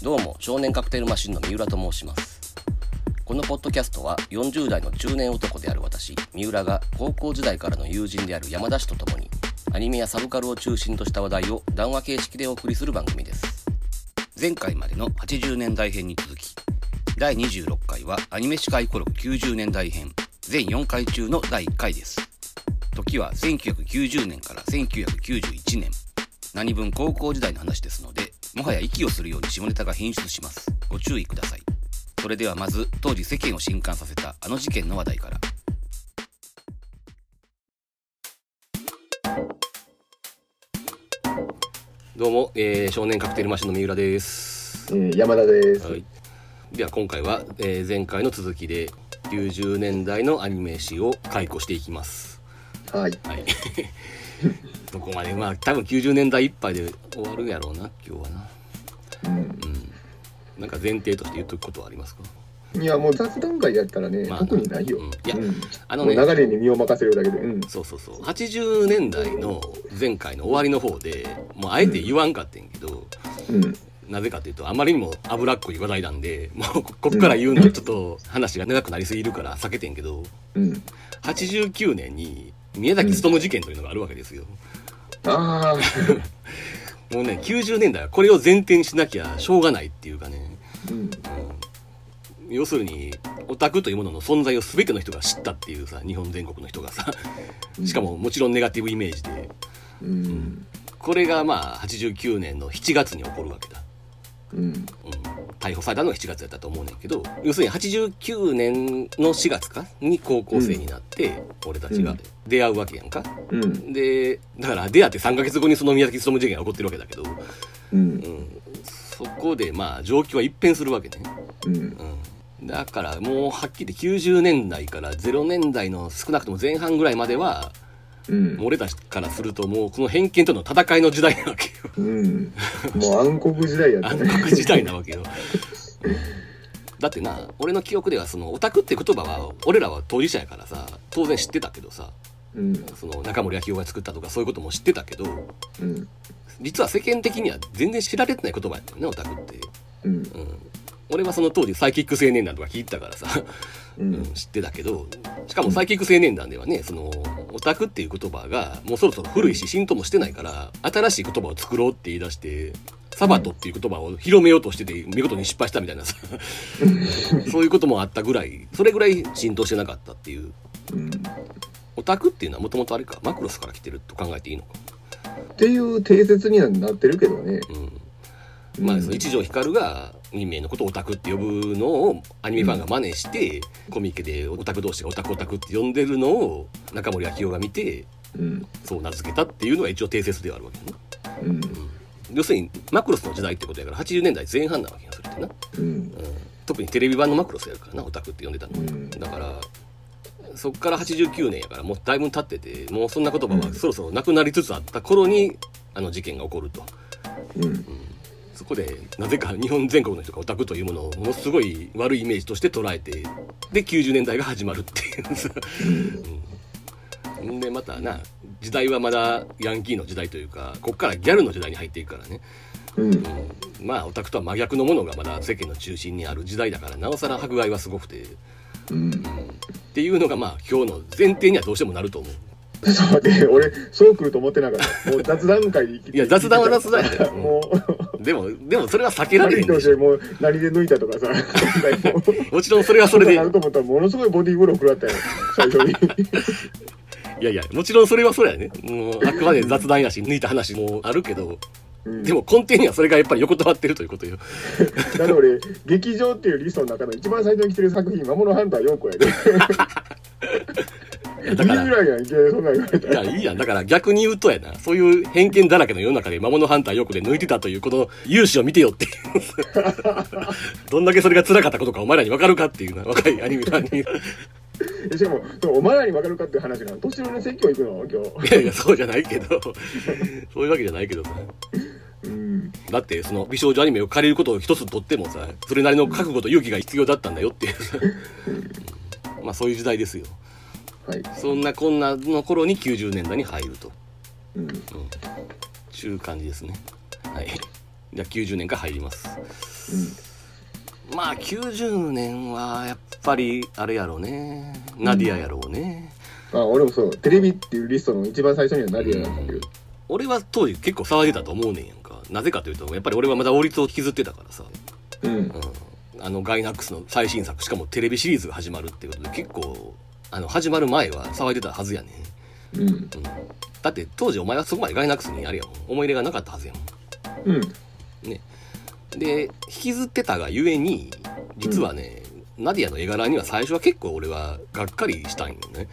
どうも少年カクテルマシンの三浦と申します。このポッドキャストは40代の中年男である私三浦が高校時代からの友人である山田氏と共にアニメやサブカルを中心とした話題を談話形式でお送りする番組です。前回までの80年代編に続き第26回はアニメ司会コロ90年代編全4回中の第1回です。時は1990年から1991年。何分高校時代の話ですのでもはや息をするように下ネタが変質します。ご注意ください。それではまず当時世間を震撼させたあの事件の話題から。どうも、えー少年カクテルマシンの三浦です、えー山田です。はい、では今回は、えー前回の続きで90年代のアニメ史を解雇していきます。はい。はい どこまでまあ多分90年代いっぱいで終わるんやろうな今日はなうん。なんか前提として言っとくことはありますか？いや、もう雑談会やったらね、まあ特にないよ。うんいやうんあのね流れに身を任せるだけで。うん。そうそうそう80年代の前回の終わりの方でもうあえて言わんかってんけど、うん。なぜかというとあまりにも脂っこい話題なんでもうここっから言うのはちょっと話が長くなりすぎるから避けてんけどうん。89年に宮崎勤事件というのがあるわけですよ、ああ。もうね90年代はこれを前提にしなきゃしょうがないっていうかね、うん。うん。要するにオタクというものの存在を全ての人が知ったっていうさ日本全国の人がさ。しかももちろんネガティブイメージで。うん。これがまあ89年の7月に起こるわけだ、うん。うん、逮捕されたのが7月だったと思うねんけど要するに89年の4月かに高校生になって、俺たちが出会うわけやんか、うん。でだから出会って3ヶ月後にその宮崎勤事件が起こってるわけだけど、う。うんん、そこでまあ状況は一変するわけね、うん。うん、だからもうはっきり90年代から0年代の少なくとも前半ぐらいまではうんもう。俺たちからするともうこの偏見との戦いの時代なわけようん。もう暗黒時代やった暗ね。黒時代なわけよだってな俺の記憶ではそのオタクって言葉は俺らは当事者やからさ当然知ってたけどさうん。その中森明夫が作ったとかそういうことも知ってたけどうん。実は世間的には全然知られてない言葉やったよねオタクって、うん。うん、俺はその当時サイキック青年団とか聞いてたからさ、ううんん。知ってたけどしかもサイキック青年団ではねそのオタクっていう言葉がもうそろそろ古いし浸透もしてないから新しい言葉を作ろうって言い出してサバトっていう言葉を広めようとしてて見事に失敗したみたいなさ そういうこともあったぐらいそれぐらい浸透してなかったっていううん。オタクっていうのはもともとあれかマクロスから来てると考えていいのかっていう定説にはなってるけどね。うんまあ、一条光が人名のことをオタクって呼ぶのをアニメファンが真似して、コミケでオタク同士がオタクオタクって呼んでるのを中森明夫が見てうん。そう名付けたっていうのが一応定説ではあるわけね、うん。要するにマクロスの時代ってことやから80年代前半なわけよそれってな、うん。うん、特にテレビ版のマクロスやるからなオタクって呼んでたの、うんだからそっから89年やからもうだいぶ経っててもうそんな言葉はそろそろなくなりつつあった頃にあの事件が起こると。うん。そこでなぜか日本全国の人がオタクというものをものすごい悪いイメージとして捉えてで90年代が始まるっていう、うん、でまたな時代はまだヤンキーの時代というかこっからギャルの時代に入っていくからね、うん。うん、まあオタクとは真逆のものがまだ世間の中心にある時代だからなおさら迫害はすごくて、うん。っていうのがまあ今日の前提にはどうしてもなると思う。ちょっと待って、俺、そう来ると思ってなかった。もう雑談会でいや雑談は雑談やでもう、でもでもそれは避けられへんでしもう何で抜いたとかさ、もちろんそれはそれでなると思ったらものすごいボディーブロー食らったよ、最初に。いやいや、もちろんそれはそうやね。もう、あくまで雑談やし、抜いた話もあるけど、うんでも根底にはそれがやっぱり横たわってるということよ。だって俺、劇場っていうリストの中の一番最初に来てる作品、魔物ハンター4個やで。いや、だか2ぐら、らいやん、いや、ら。いいやん。だから逆に言うとやな。そういう偏見だらけの世の中で魔物ハンターよくで抜いてたという、この勇姿を見てよっていう。どんだけそれが辛かったことかお前らに分かるかっていうな、若いアニメファンに。しかも、お前らに分かるかっていう話なの。年寄りの説教行くの今日。いやいや、そうじゃないけど。そういうわけじゃないけどさ。うん。だって、その美少女アニメを借りることを一つとってもさ、それなりの覚悟と勇気が必要だったんだよっていうさ。まあそういう時代ですよ。はい。そんなこんなの頃に90年代に入ると。うん。ちゅう感じですね。はい。じゃあ90年から入ります。まあ90年はやっぱりあれやろうね。ナディアやろうね、あ俺もそう。テレビっていうリストの一番最初にはナディアなんだけど。俺は当時結構騒いでたと思うねんやんか。なぜかというとやっぱり俺はまだ王立を引きずってたからさ、うん。うん、あのガイナックスの最新作しかもテレビシリーズが始まるっていうことで結構あの始まる前は騒いでたはずやねん、うん。うん、だって当時お前はそこまでガイナックスにあれやもん。思い入れがなかったはずやもん。うん。ね。で引きずってたがゆえに実はね、ナディアの絵柄には最初は結構俺はがっかりしたんよね。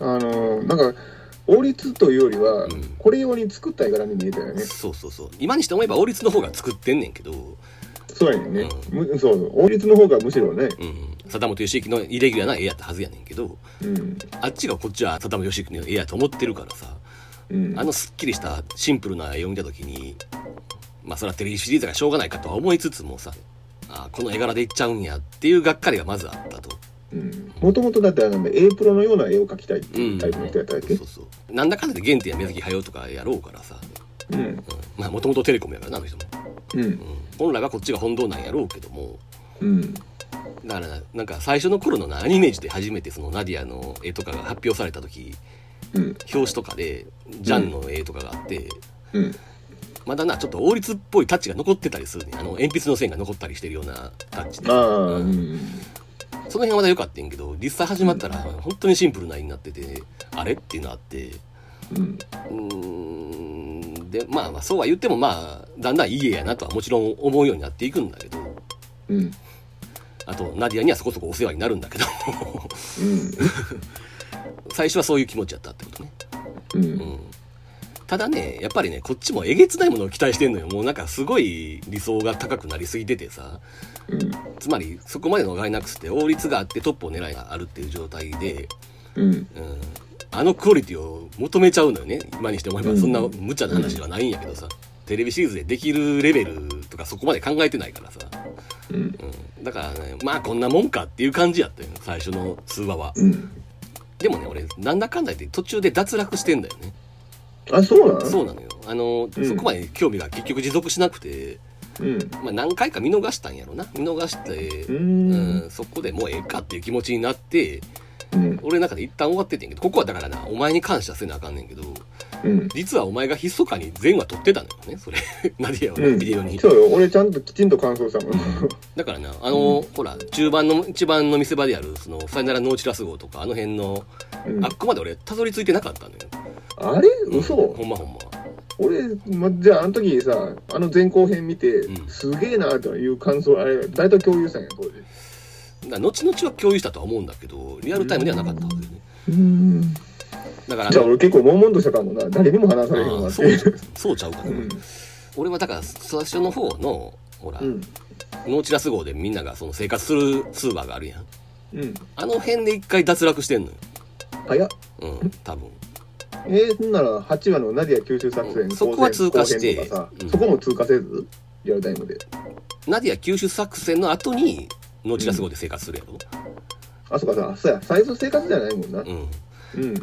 あのーなんか王立というよりは、うん。これ用に作った絵柄に見えたよね。そうそうそう。今にして思えば王立の方が作ってんねんけど、そうやねんね、むそう王立の方がむしろね。うん、貞本義行のイレギュラーな絵やったはずやねんけどうん。あっちがこっちは貞本義行の絵やと思ってるからさうん。あのすっきりしたシンプルな絵を見た時にまあそれはテレビシリーズがしょうがないかとは思いつつもさあこの絵柄でいっちゃうんやっていうがっかりがまずあったと。もともとだってあの A プロのような絵を描きたいっていうタイプの人やったっけ？そうそう。なんだかんだで原点や目月はよとかやろうからさ、うん。うん、まあもともとテレコムやからなあの人も、うん。うん、本来はこっちが本堂なんやろうけども。うん。だからななんか最初の頃のなアニメージで初めてそのナディアの絵とかが発表された時うん。表紙とかでジャンの絵とかがあって、うん。まだなちょっと王立っぽいタッチが残ってたりするね。あの鉛筆の線が残ったりしてるようなタッチで。その辺はまだ良かったんやけど実際始まったら本当にシンプルな絵になっててあれ？っていうのあって。うんでまあまあそうは言ってもまあだんだんいい絵やなとはもちろん思うようになっていくんだけど。うん。あとナディアにはそこそこお世話になるんだけど。うん。最初はそういう気持ちやったってことね。うん。うん。ただねやっぱりねこっちもえげつないものを期待してんのよ。もうなんかすごい理想が高くなりすぎててさ。うん。つまりそこまでのガイナックスって法律があってトップを狙いがあるっていう状態で、うん。うん、あのクオリティを求めちゃうのよね。今にして思えば。うん。そんな無茶な話ではないんやけどさ、テレビシリーズでできるレベルとかそこまで考えてないからさ、うん。うん、だからねまあこんなもんかっていう感じやったよ最初の通話は。うん。でもね俺なんだかんだ言って途中で脱落してんだよね。あそうなの？そうなのよ。あの、うん。そこまで興味が結局持続しなくて、うん。まあ、何回か見逃したんやろな。見逃して、ううんん、そこでもうええかっていう気持ちになってうん。俺の中で一旦終わっててんけどここはだからなお前に感謝せなあかんねんけどうん。実はお前が密かに全話撮ってたのよねそれ。ナディアをね、うん。ビデオに。そうよ。俺ちゃんときちんと感想したもん。だからなあの、ほら中盤の一番の見せ場であるそのさよならノーチラス号とかあの辺の、うん。あっこまで俺たどり着いてなかったのよ。あれ？嘘。ほんまほんま。俺、ま、じゃああの時さあの前後編見て、うん。すげえなという感想あれ誰と共有したんや当時後々は共有したとは思うんだけどリアルタイムではなかったはずよね。うん。だからじゃあ俺結構悶々としたかもな誰にも話されへんあわそうそうちゃうかな、う。ん。俺はだから最初の方のほら、うん。ノーチラス号でみんながその生活する通話があるやん。うん。あの辺で一回脱落してんのよ。早っ。うん多分。えー、そんなら8話のナディア吸収作戦、うん。そこは通過してうん。そこも通過せず？リアルタイムで。ナディア救出作戦の後にノーチラス号で生活するやろ？あそうかさそうや。最初生活じゃないもんな、うん、うん、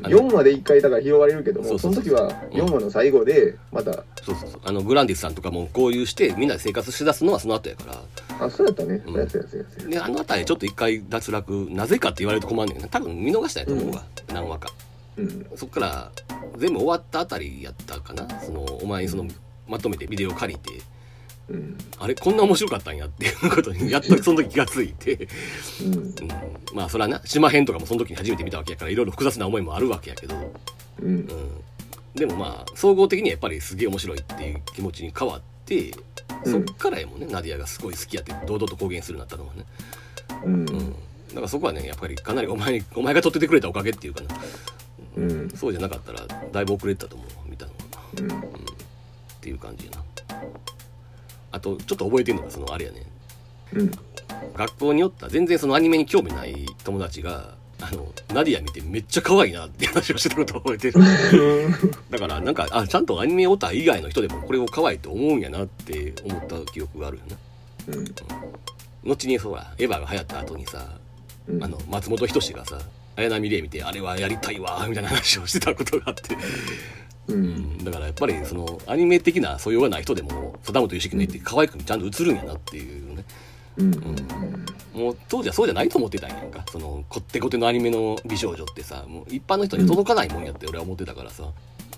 あの4話で1回だから拾われるけどもそうそそう。そうの時は4話の最後でまた、そうそうそう。あのグランディスさんとかも合流してみんなで生活しだすのはその後やから。あそうやったね、うん。そうやそうやそうやそうやであの辺りちょっと一回脱落なぜかって言われると困んねんな。多分見逃したやと思うわ、何話か。うん。そっから全部終わったあたりやったかな。そのお前にそのまとめてビデオ借りてうん。あれこんな面白かったんやっていうことにやっとその時気がついて、うん。うん、まあそれはな島編とかもその時に初めて見たわけやからいろいろ複雑な思いもあるわけやけど、うん。うん、でもまあ総合的にはやっぱりすげえ面白いっていう気持ちに変わってそっからやもんね、ナディアがすごい好きやって堂々と公言するようになったのはね、うん。うん、だからそこはねやっぱりかなりお前お前が取っててくれたおかげっていうかな、うん。そうじゃなかったらだいぶ遅れてたと思う見たのは。うん。っていう感じやなあとちょっと覚えてるのがそのあれやね。うん。学校によった全然そのアニメに興味ない友達があのナディア見てめっちゃ可愛いなって話をしてたことを覚えてる。だからなんかあちゃんとアニメオタ以外の人でもこれを可愛いと思うんやなって思った記憶があるよな。うん。後にそうエヴァが流行った後にさうん。あの松本人志がさ綾波レイ見てあれはやりたいわみたいな話をしてたことがあってううん。ん、だからやっぱりそのアニメ的な素養がない人でも貞本義樹の絵って可愛くちゃんと映るんやなっていうね。うん。もう当時はそうじゃないと思ってたんやんか。そのこってこてのアニメの美少女ってさもう一般の人に届かないもんやって俺は思ってたからさ、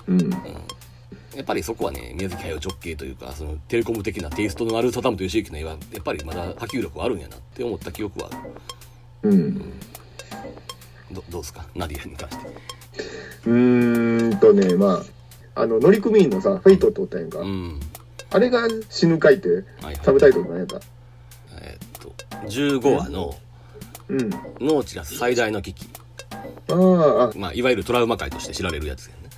うん。うん、やっぱりそこはね宮崎駿直系というかそのテレコム的なテイストのある貞本義之の絵はやっぱりまだ波及力はあるんやなって思った記憶はある。うん。どどうですか？ナディアに関してうーんとねまああの乗組員のさフェイトっておったやんか、うん。あれが死ぬ回ってはいサブタイトル何やった。えーっと15話のうん「ノーチラス最大の危機。あああ」まあいわゆるトラウマ回として知られるやつやね。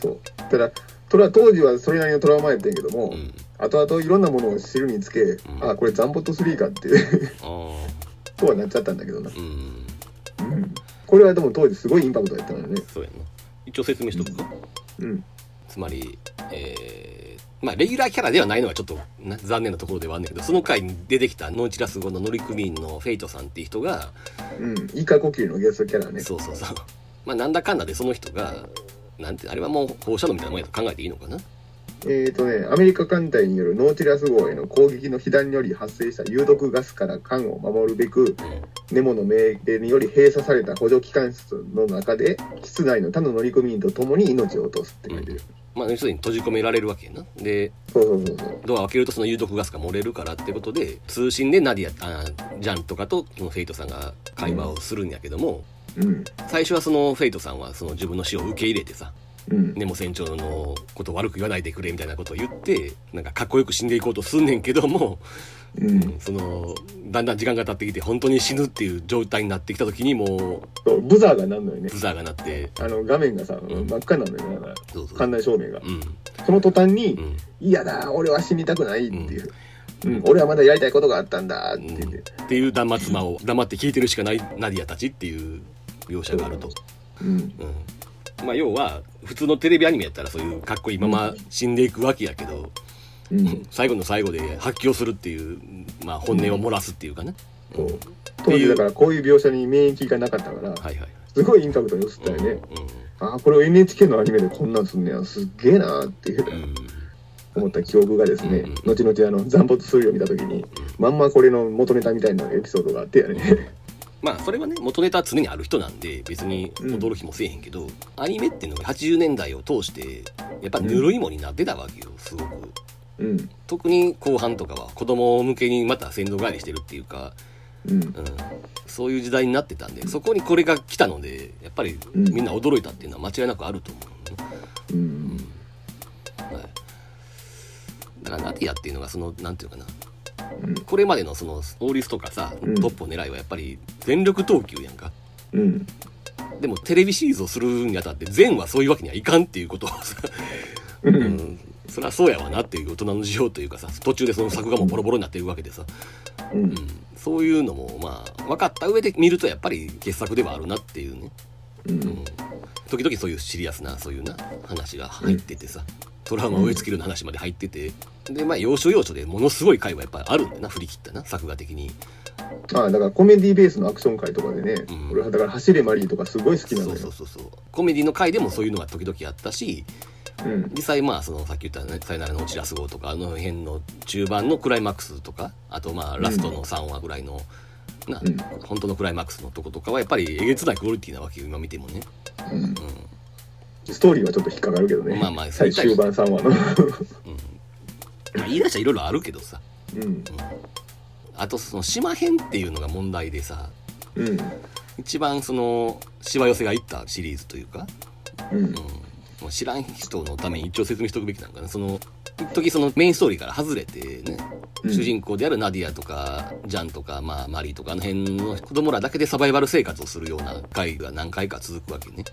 そう。ただトラ当時はそれなりのトラウマやったんやけども、うん。後々いろんなものを知るにつけ、ん。あこれザンボット3かってああ とはなっちゃったんだけどな、うん。うん、これはでも当時すごいインパクトやったのよね。そうやな。一応説明しとくか、うん。つまりえーまあレギュラーキャラではないのがちょっとな残念なところではあるんだけどその回に出てきたノーチラス号の乗組員のフェイトさんっていう人がうん。一回こっきりのゲストキャラね。そうそうそう。まあなんだかんだでその人がなんてあれはもう放射能みたいなもんやと考えていいのかなえーとね、アメリカ艦隊によるノーティラス号への攻撃の被弾により発生した有毒ガスから艦を守るべく、うんネモの命令により閉鎖された補助機関室の中で、室内の他の乗組員と共に命を落とすって書いてる。まあ要するに閉じ込められるわけやなで。ドアを開けるとその有毒ガスが漏れるからってことで通信でナディアあジャンとかとそのフェイトさんが会話をするんやけどもうん。最初はそのフェイトさんはその自分の死を受け入れてさうん。船長のことを悪く言わないでくれみたいなことを言ってなんかかっこよく死んでいこうとすんねんけども、うん。そのだんだん時間が経ってきて本当に死ぬっていう状態になってきた時にもそう、ブザーがなんのよねうブ。ザーが鳴ってあの、画面がさ、ん真っ赤なのよね、な館内照明が。うんその途端に、うん嫌だ、俺は死にたくないっていう。うん、俺はまだやりたいことがあったんだって言って。っていう断末魔を黙って聞いてるしかないナディアたちっていう描写があると。うん。うんまあ要は普通のテレビアニメやったらそういうかっこいいまま死んでいくわけやけどうん。最後の最後で発狂するっていう、まあ、本音を漏らすっていうかね、そう当時だからこういう描写に免疫がなかったから、はいはい。すごいインパクトに映ったよね。うああ、これを NHK のアニメでこんなんすんねや、すっげえなーっていう。んうん。思った記憶がですね、うん後々あの残没するを見た時にまんまこれの元ネタみたいなエピソードがあってやねまあそれはね元ネタは常にある人なんで別に驚きもせえへんけど、アニメっていうのが80年代を通してやっぱぬるいもんになってたわけよすごく。うん。特に後半とかは子供向けにまた先祖返りしてるっていうか、うん。うん、そういう時代になってたんでそこにこれが来たのでやっぱりうん。みんな驚いたっていうのは間違いなくあると思う、うん。はい、だからナディアっていうのがそのなんていうかなうん。これまでのそのオーリスとかさうん。トップを狙いはやっぱり全力投球やんか。うん。でもテレビシリーズをするにあたって全はそういうわけにはいかんっていうことをさ、うん。うん、そりゃそうやわなっていう大人の事情というかさ途中でその作画もボロボロになってるわけでさ、うん。うん、そういうのもまあ分かった上で見るとやっぱり傑作ではあるなっていうね、ううん。ん、時々そういうシリアスなそういうな話が入っててさ、トラウマを植え付けるような話まで入っててでまあ要所要所でものすごい回はやっぱりあるんだよな振り切ったな作画的に。ああだからコメディベースのアクション回とかでね、うん。俺はだから「走れマリー」とかすごい好きなそうのよそうそうそうコメディの回でもそういうのが時々あったしうん。実際まあそのさっき言ったね「さよならのオチラス号」とかあの辺の中盤のクライマックスとかあとまあラストの3話ぐらいの、なうん。本当のクライマックスのとことかはやっぱりえげつないクオリティなわけよ今見てもね、うんストーリーはちょっと引っかかるけどね、まあまあ最終盤3話の。まあ、言い出したらいろいろあるけどさ。うん。あとその島編っていうのが問題でさ。うん。一番そのしわ寄せがいったシリーズというか、うん。うん、知らん人のために一応説明しておくべきなんかな。その一時そのメインストーリーから外れてね、うん。主人公であるナディアとかジャンとか、まあ、マリーとかあの辺の子供らだけでサバイバル生活をするような回が何回か続くわけね、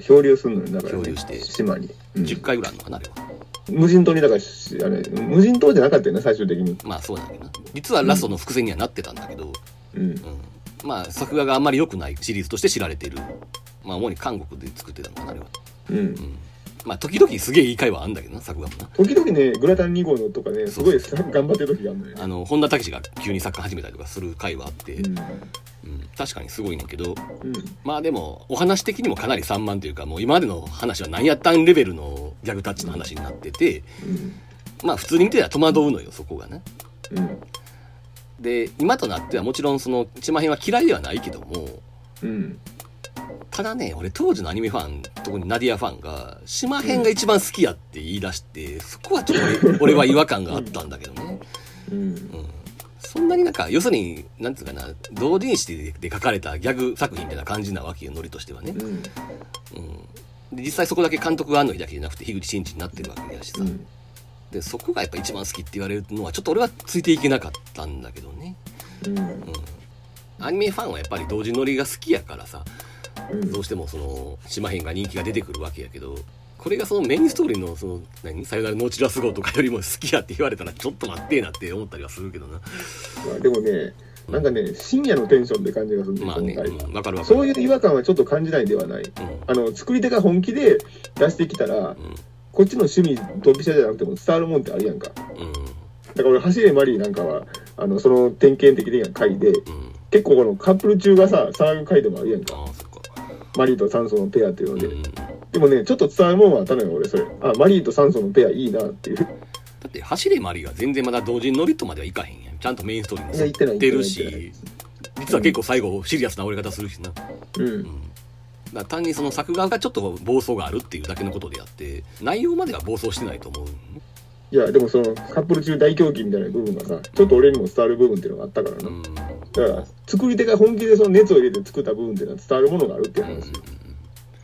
漂流するのよだから、ね、漂流して。島に、うん。10回ぐらいあるのかなあれは。無人島にだからしあれ無人島じゃなかったよね最終的に。まあそうなんだけどな。実はラストの伏線にはなってたんだけど、うん。うん。まあ作画があんまり良くないシリーズとして知られている。まあ主に韓国で作ってたのかなあれは、うんうんまあ時々すげえいい会話あんだけどな作画もな時々ね、グラタン2号のとかね、すごい 頑張ってる時があるのよね。あの本田武史が急に作家始めたりとかする会話あって、うん。うん確かにすごいねんけどうん。まあでもお話的にもかなり散漫というかもう今までの話は何やったんレベルのギャグタッチの話になっててうん。まあ普通に見てたら戸惑うのよそこがねうん。で今となってはもちろんその島編は嫌いではないけどもうん。ただね俺当時のアニメファン特にナディアファンが島編が一番好きやって言い出してそこはちょっと俺俺は違和感があったんだけどねうん。うんそんなになんか要するになんつうかな同人誌で書かれたギャグ作品みたいな感じなわけよノリとしてはね、うん。うん、で実際そこだけ監督が安野秀明じゃなくて樋口真嗣になってるわけやしさ、うん。でそこがやっぱ一番好きって言われるのはちょっと俺はついていけなかったんだけどね、うん。うん、アニメファンはやっぱり同時乗りが好きやからさうんどうしてもその島編が人気が出てくるわけやけどこれがそのメインストーリーのその何？さよならノーチラス号とかよりも好きやって言われたらちょっと待ってえなって思ったりはするけどな。まあでもね、なんかね、深夜のテンションって感じがするんだよまあね、わかるわそういう違和感はちょっと感じないではない。うん。あの、作り手が本気で出してきたら、うん。こっちの趣味、ドンピシャじゃなくても伝わるもんってあるやんか。だかうんら俺、走れマリーなんかは、あの、その典型的な回で、うん。結構このカップル中がさ、騒ぐ回でもあるやんか。マリーとサンソのペアっていうので。うん。でもね、ちょっと伝わるもんはあったのよ、俺、それ。あ、マリーとサンソのペアいいなっていう。だって走れマリーは全然まだ同時に乗りとまではいかへんやん。ちゃんとメインストーリーにいや行ってるし。実は結構最後シリアスな折れ方するしな、うん。うん、だ単にその作画がちょっと暴走があるっていうだけのことであって内容までは暴走してないと思う。いや、でもそのカップル中大狂気みたいな部分がさ、ちょっと俺にも伝わる部分っていうのがあったからな。うんだから、作り手が本気でその熱を入れて作った部分っていうのは伝わるものがあるっていう話。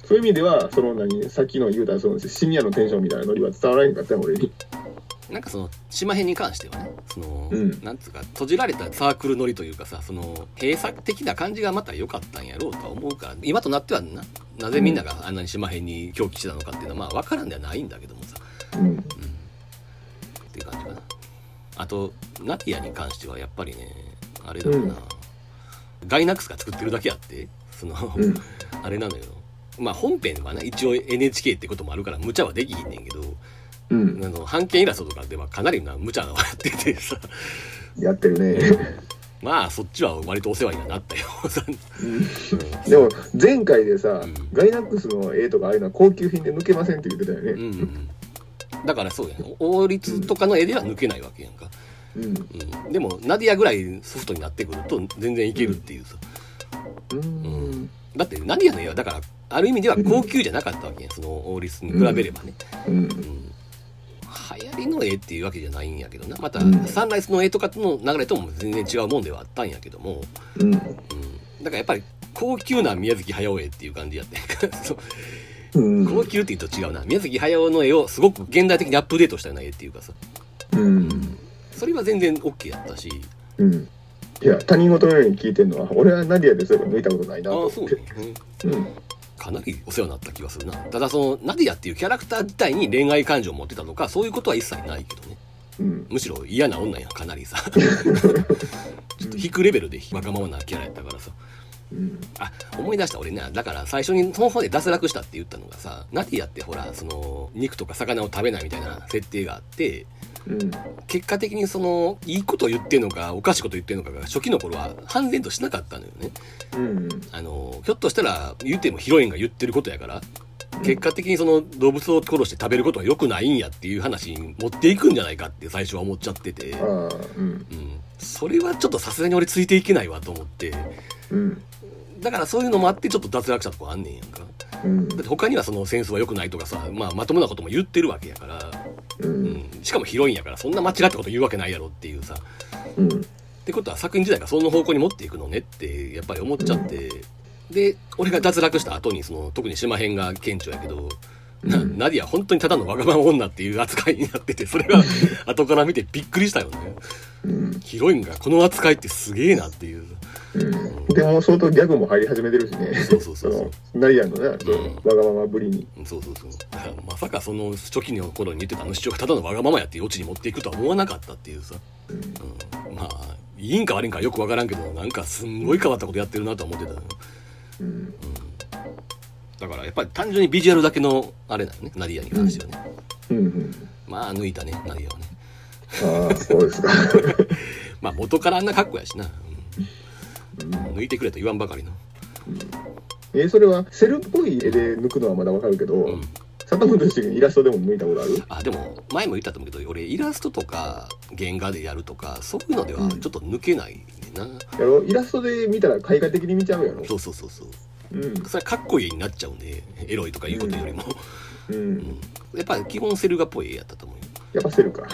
そういう意味では、その何、さっきの言うたその深夜のテンションみたいなノリは伝わらへんかったよ、俺に。なんかその島編に関してはねその、うんなんつうか閉じられたサークル乗りというかさその閉鎖的な感じがまた良かったんやろうとは思うから今となってはななぜみんながあんなに島編に狂気してたのかっていうのはまあ分からんではないんだけどもさうん。っていう感じかなあとナティアに関してはやっぱりねあれだろうな、ガイナックスが作ってるだけあってその、うん。あれなのよまあ本編はね一応 NHK ってこともあるから無茶はできひんねんけどうん。あの版権イラストとかではかなりな無茶なやっててさ。やってるね。まあそっちは割とお世話にはなったよ。でも、前回でさ、ん。ガイナックスの絵とかああいうのは高級品で抜けませんって言ってたよね。うんうんうん。だからそうやん王立とかの絵では抜けないわけやんか、うん。うん、でもナディアぐらいソフトになってくると全然いけるっていうさ、うん。だってナディアの絵はだからある意味では高級じゃなかったわけやんその王立に比べればね、うん。うん。流行りの絵っていうわけじゃないんやけどな。また、うん。サンライズの絵とかとの流れとも全然違うもんではあったんやけども、うん。うん、だからやっぱり高級な宮崎駿絵っていう感じやって。高級って言うと違うな。宮崎駿の絵をすごく現代的にアップデートしたような絵っていうかさ。うん。それは全然 OK やったしうん。いや、他人事のように聞いてるのは、俺はナディアでそういえば抜いたことないなあと思ってあそうね。、うんうん。かなりお世話になった気がするなただそのナディアっていうキャラクター自体に恋愛感情を持ってたとかそういうことは一切ないけどねうん。むしろ嫌な女やかなりさ ちょっと引くレベルでわがままなキャラやったからさうん。あ思い出した俺ねだから最初にその方で脱落したって言ったのがさナディアってほらその肉とか魚を食べないみたいな設定があってうん。結果的にそのいいこと言ってんのかおかしいこと言ってんのかが初期の頃は判然としなかったのよねうん。あのひょっとしたら言うてもヒロインが言ってることやから結果的にその動物を殺して食べることは良くないんやっていう話に持っていくんじゃないかって最初は思っちゃってて、うん。うん、それはちょっとさすがに俺ついていけないわと思ってうん。だからそういうのもあってちょっと脱落したとこあんねんやんかうんだって他にはその戦争は良くないとかさ、まあ、まともなことも言ってるわけやから、う。うん。ん、しかもヒロインやからそんな間違ったこと言うわけないやろっていうさ。うん。ってことは作品自体がその方向に持っていくのねってやっぱり思っちゃって、で俺が脱落した後にその特に島編が顕著やけど、なうん。ナディア本当にただのわがまま女っていう扱いになっててそれが後から見てびっくりしたよねうん。ヒロインがこの扱いってすげえなっていううん。でも相当ギャグも入り始めてるしね。そうそうそうそうのナリアンのね、うんわがままぶりに。そうそうそうだからまさかその初期の頃に言ってたあの主張がただのわがままやっていうオチに持っていくとは思わなかったっていうさ、うん。うん、まあいいんか悪いんかよくわからんけどなんかすんごい変わったことやってるなとは思ってたのうん。だからやっぱり単純にビジュアルだけのあれなのねナディアに関してはね、うんうん。まあ抜いたねナディアはねああ、そうですか。まあ元からあんな格好やしな、うん。うん抜いてくれと言わんばかりの。え、それはセルっぽい絵で抜くのはまだわかるけど、うん。イラストでも抜いたことある？あでも前も言ったと思うけど俺イラストとか原画でやるとかそういうのではちょっと抜けないねんな、やろ？イラストで見たら絵画的に見ちゃうやろ？そうそうそうそう。うん。それはかっこいいになっちゃうんでエロいとかいうことよりも、うん。やっぱり基本セル画っぽい絵やったと思うよ。やっぱセルか。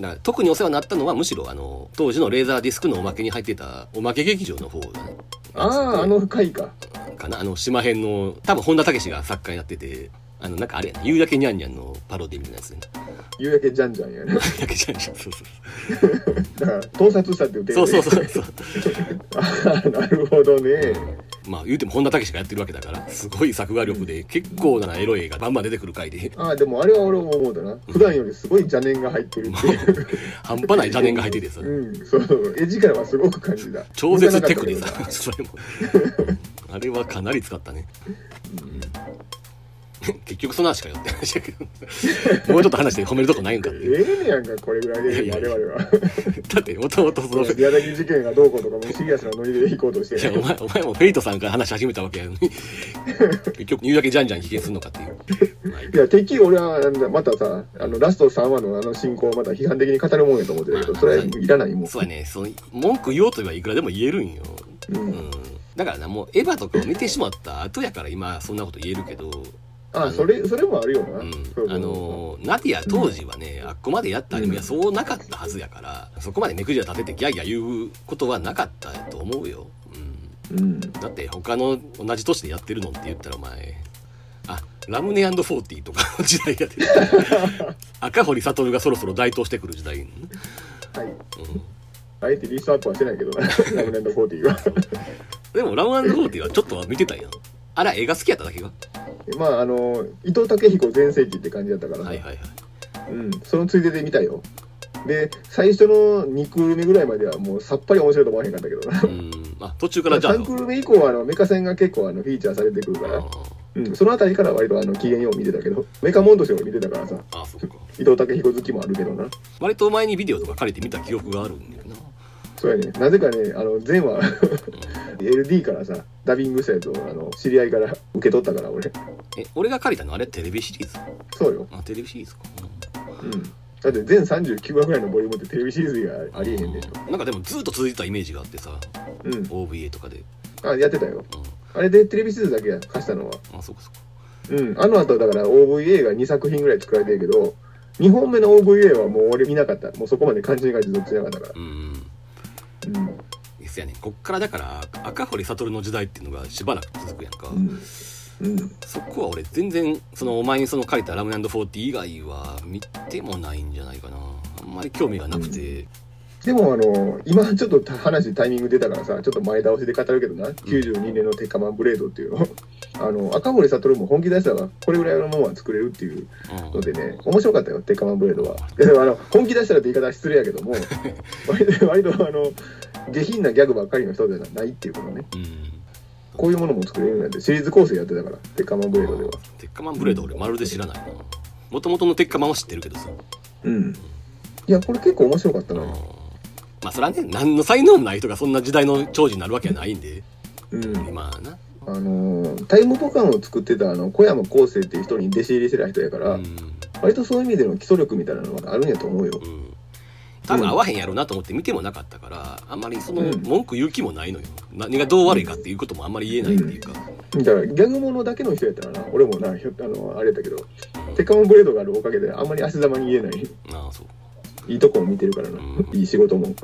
だから特にお世話になったのはむしろあの当時のレーザーディスクのおまけに入ってたおまけ劇場の方だねああ、あの回か。かなあの島編の多分本田武が作家になっててあのなんかあれやね夕焼けにゃんにゃんのパロディみたいなやつね夕焼けじゃんじゃんやね。夕焼けじゃんじゃんそうそう だから、盗撮したっていうそうそうそうそう ああ、なるほどね。まあ言うても本田武がやってるわけだからすごい作画力で結構なエロい絵がバンバン出てくる回でああ、でもあれは俺も思うだな。普段よりすごい邪念が入ってるっていう。半端ない邪念が入っててさうん、そう。絵力はすごく感じた。超絶テクでさそれもあれはかなり使ったね 結局その話かよって話だけど。もうちょっと話して褒めるとこないんかってええねやんか、これぐらいで、いやいや。我々は。だってもともとその。い宮崎事件がどうこうとかもシリアスなノリで行こうとして。やお前お前もフェイトさんから話し始めたわけやのに。結局夕焼けじゃんじゃん危険するのかっていう、まあいい。いや、てっきり俺は、またさ、あの、ラスト3話のあの進行をまた批判的に語るもんやと思ってたけど、それはいらないもん。そうやね。その文句言おうと言えばいくらでも言えるんよ。う。うんん。だからなもうエヴァとかを見てしまった後やから今そんなこと言えるけどあ、それ、それもあるよな。うん。あのナディア当時はね、あっこまでやったアニメはそうなかったはずやから、そこまで目くじら立ててギャーギャー言うことはなかったと思うよ、うん、うん。だって他の同じ年でやってるのって言ったらお前あラムネフォーティーとかの時代やで。赤堀悟がそろそろ台頭してくる時代、うん、はい。あえてリストアップはしてないけどな、ラムネンド40は。でもラムフォーティーはちょっとは見てたんやんあら映画好きやっただけがまあ、あの、伊藤武彦全盛期って感じだったから。さはいはいはい。うん、そのついでで見たよ。で、最初の2クール目ぐらいまではもうさっぱり面白いと思わへんかったけど。な。うんあ途中からじゃあ。3クール目以降はあのメカ戦が結構あのフィーチャーされてくるから、うん、そのあたりから割とあの機嫌よう見てたけど、メカモンとしても見てたからさ、ああそっか。伊藤武彦好きもあるけどな。割と前にビデオとか借りて見た記憶があるんだよなそうやね、なぜかね、あの前話、LD からさ、ダビングしたやつをあの知り合いから受け取ったから、俺。え俺が借りたのあれテレビシリーズ？そうよ。あテレビシリーズか、うん。だって全39話ぐらいのボリュームってテレビシリーズがありえへんでしょ。なんかでもずっと続いてたイメージがあってさうん。OVA とかで、あ、やってたよ。うあれでテレビシリーズだけや貸したのは。ん、あそうかそうかうん。あの後だから OVA が2作品ぐらい作られてるけど、2本目の OVA はもう俺見なかった。もうそこまで感じが持続しなかったから。うんうん。やねこっからだから赤堀悟の時代っていうのがしばらく続くやんか、うん。うん。そこは俺全然そのお前にその借りたラムフォーティー以外は見てもないんじゃないかな。あんまり興味がなくて、でもあの、今ちょっと話タイミング出たからさ、ちょっと前倒しで語るけどな、92年のテカマンブレードっていうの。あの、赤森悟も本気出したら、これぐらいのものは作れるっていううんのでね、面白かったよ、テカマンブレードは。で もあの、本気出したらって言い方は失礼やけども、割と、割とあの、下品なギャグばっかりの人じゃないっていうことね。うんこういうものも作れるんやって、シリーズ構成やってたから、テカマンブレードでは。鉄火マンブレード俺まるで知らないなもともとの鉄火マンは知ってるけどさ、うん。いや、これ結構面白かったな。うんまあそれはね何の才能もない人がそんな時代の長寿になるわけはないんで。うん。まあな。あのータイムボカンを作ってたあの小山康生っていう人に弟子入りしてた人やから、うん。割とそういう意味での基礎力みたいなのがあるんやと思うよ。うん。多分合わへんやろうなと思って見てもなかったからあんまりそのうん。文句言う気もないのよ。何がどう悪いかっていうこともあんまり言えないっていうか、だからギャグものだけの人やったらな、俺もな、あの、あれだけど、テカモンブレードがあるおかげであんまり足玉に言えない。ああそういいとこを見てるからな。うんいい仕事も。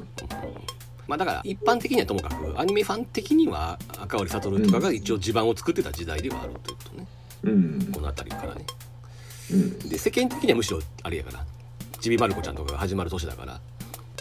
まあだから一般的にはともかくアニメファン的には赤堀悟とかが一応地盤を作ってた時代ではあるということね、うん。この辺りからねうん。で世間的にはむしろあれやからちびまる子ちゃんとかが始まる年だから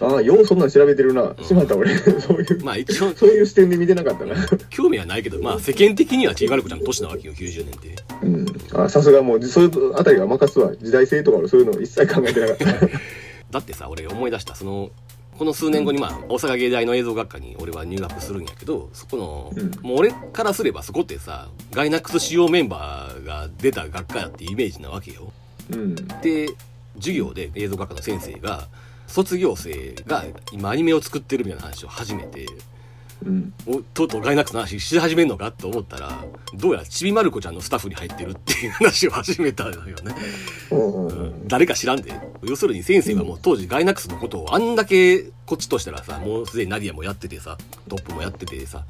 ああ、ようそんなん調べてるな。しまった俺。そういう、まあ一応そういう視点で見てなかったな。興味はないけどまあ世間的にはちびまる子ちゃんの年なわけよ90年ってうん。あさすがもう、そういうあたりは任すわ。時代性とか俺そういうの一切考えてなかった。だってさ俺思い出した。そのこの数年後にまあ大阪芸大の映像学科に俺は入学するんやけどそこの、うん。もう俺からすればそこってさガイナックス主要メンバーが出た学科やってイメージなわけよ。うん。で授業で映像学科の先生が卒業生が今アニメを作ってるみたいな話を始めてうん。おとうとうガイナックスの話し始めんのかと思ったらどうやらちびまる子ちゃんのスタッフに入ってるっていう話を始めたのよね、うん。ううんん、誰か知らんで要するに先生がもう当時ガイナックスのことをあんだけこっちとしたらさもうすでにナディアもやっててさトップもやっててさ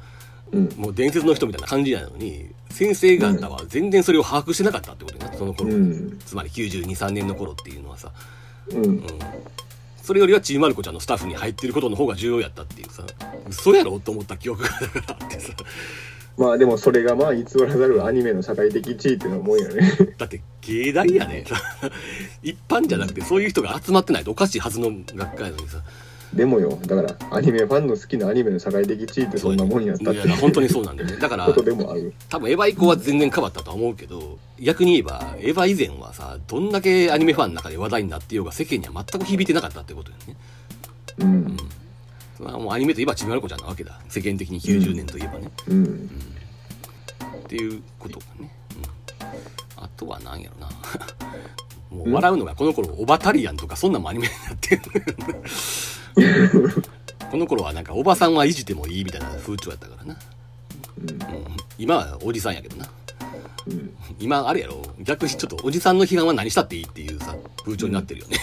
うん。もう伝説の人みたいな感じなのに先生方は全然それを把握してなかったってことねその頃、うん。つまり923年の頃っていうのはさうん。それよりはちびまる子ちゃんのスタッフに入ってることの方が重要やったっていうさ。嘘やろと思った記憶がだからあってさ。まあでもそれがまあ偽らざるアニメの社会的地位っていうのはもんやね。だって芸大やね。一般じゃなくてそういう人が集まってないとおかしいはずの学科やのにさでもよ、だからアニメファンの好きなアニメの社会的地位ってそんなもんやったって。本当にそうなんだよね。だからことでもある。多分エヴァ以降は全然変わったとは思うけど逆に言えばエヴァ以前はさどんだけアニメファンの中で話題になってようが世間には全く響いてなかったってことよね。うん。それはもうアニメといえばちびまる子ちゃんなわけだ。世間的に90年といえばね、うん。っていうことがね、うん、あとは何やろな。もう笑うのがこの頃オバタリアンとかそんなんもアニメになってる この頃はなんかおばさんはいじってもいいみたいな風潮やったからな、うん、今はおじさんやけどな。うん。今あれやろ。逆にちょっとおじさんの批判は何したっていいっていうさ風潮になってるよね、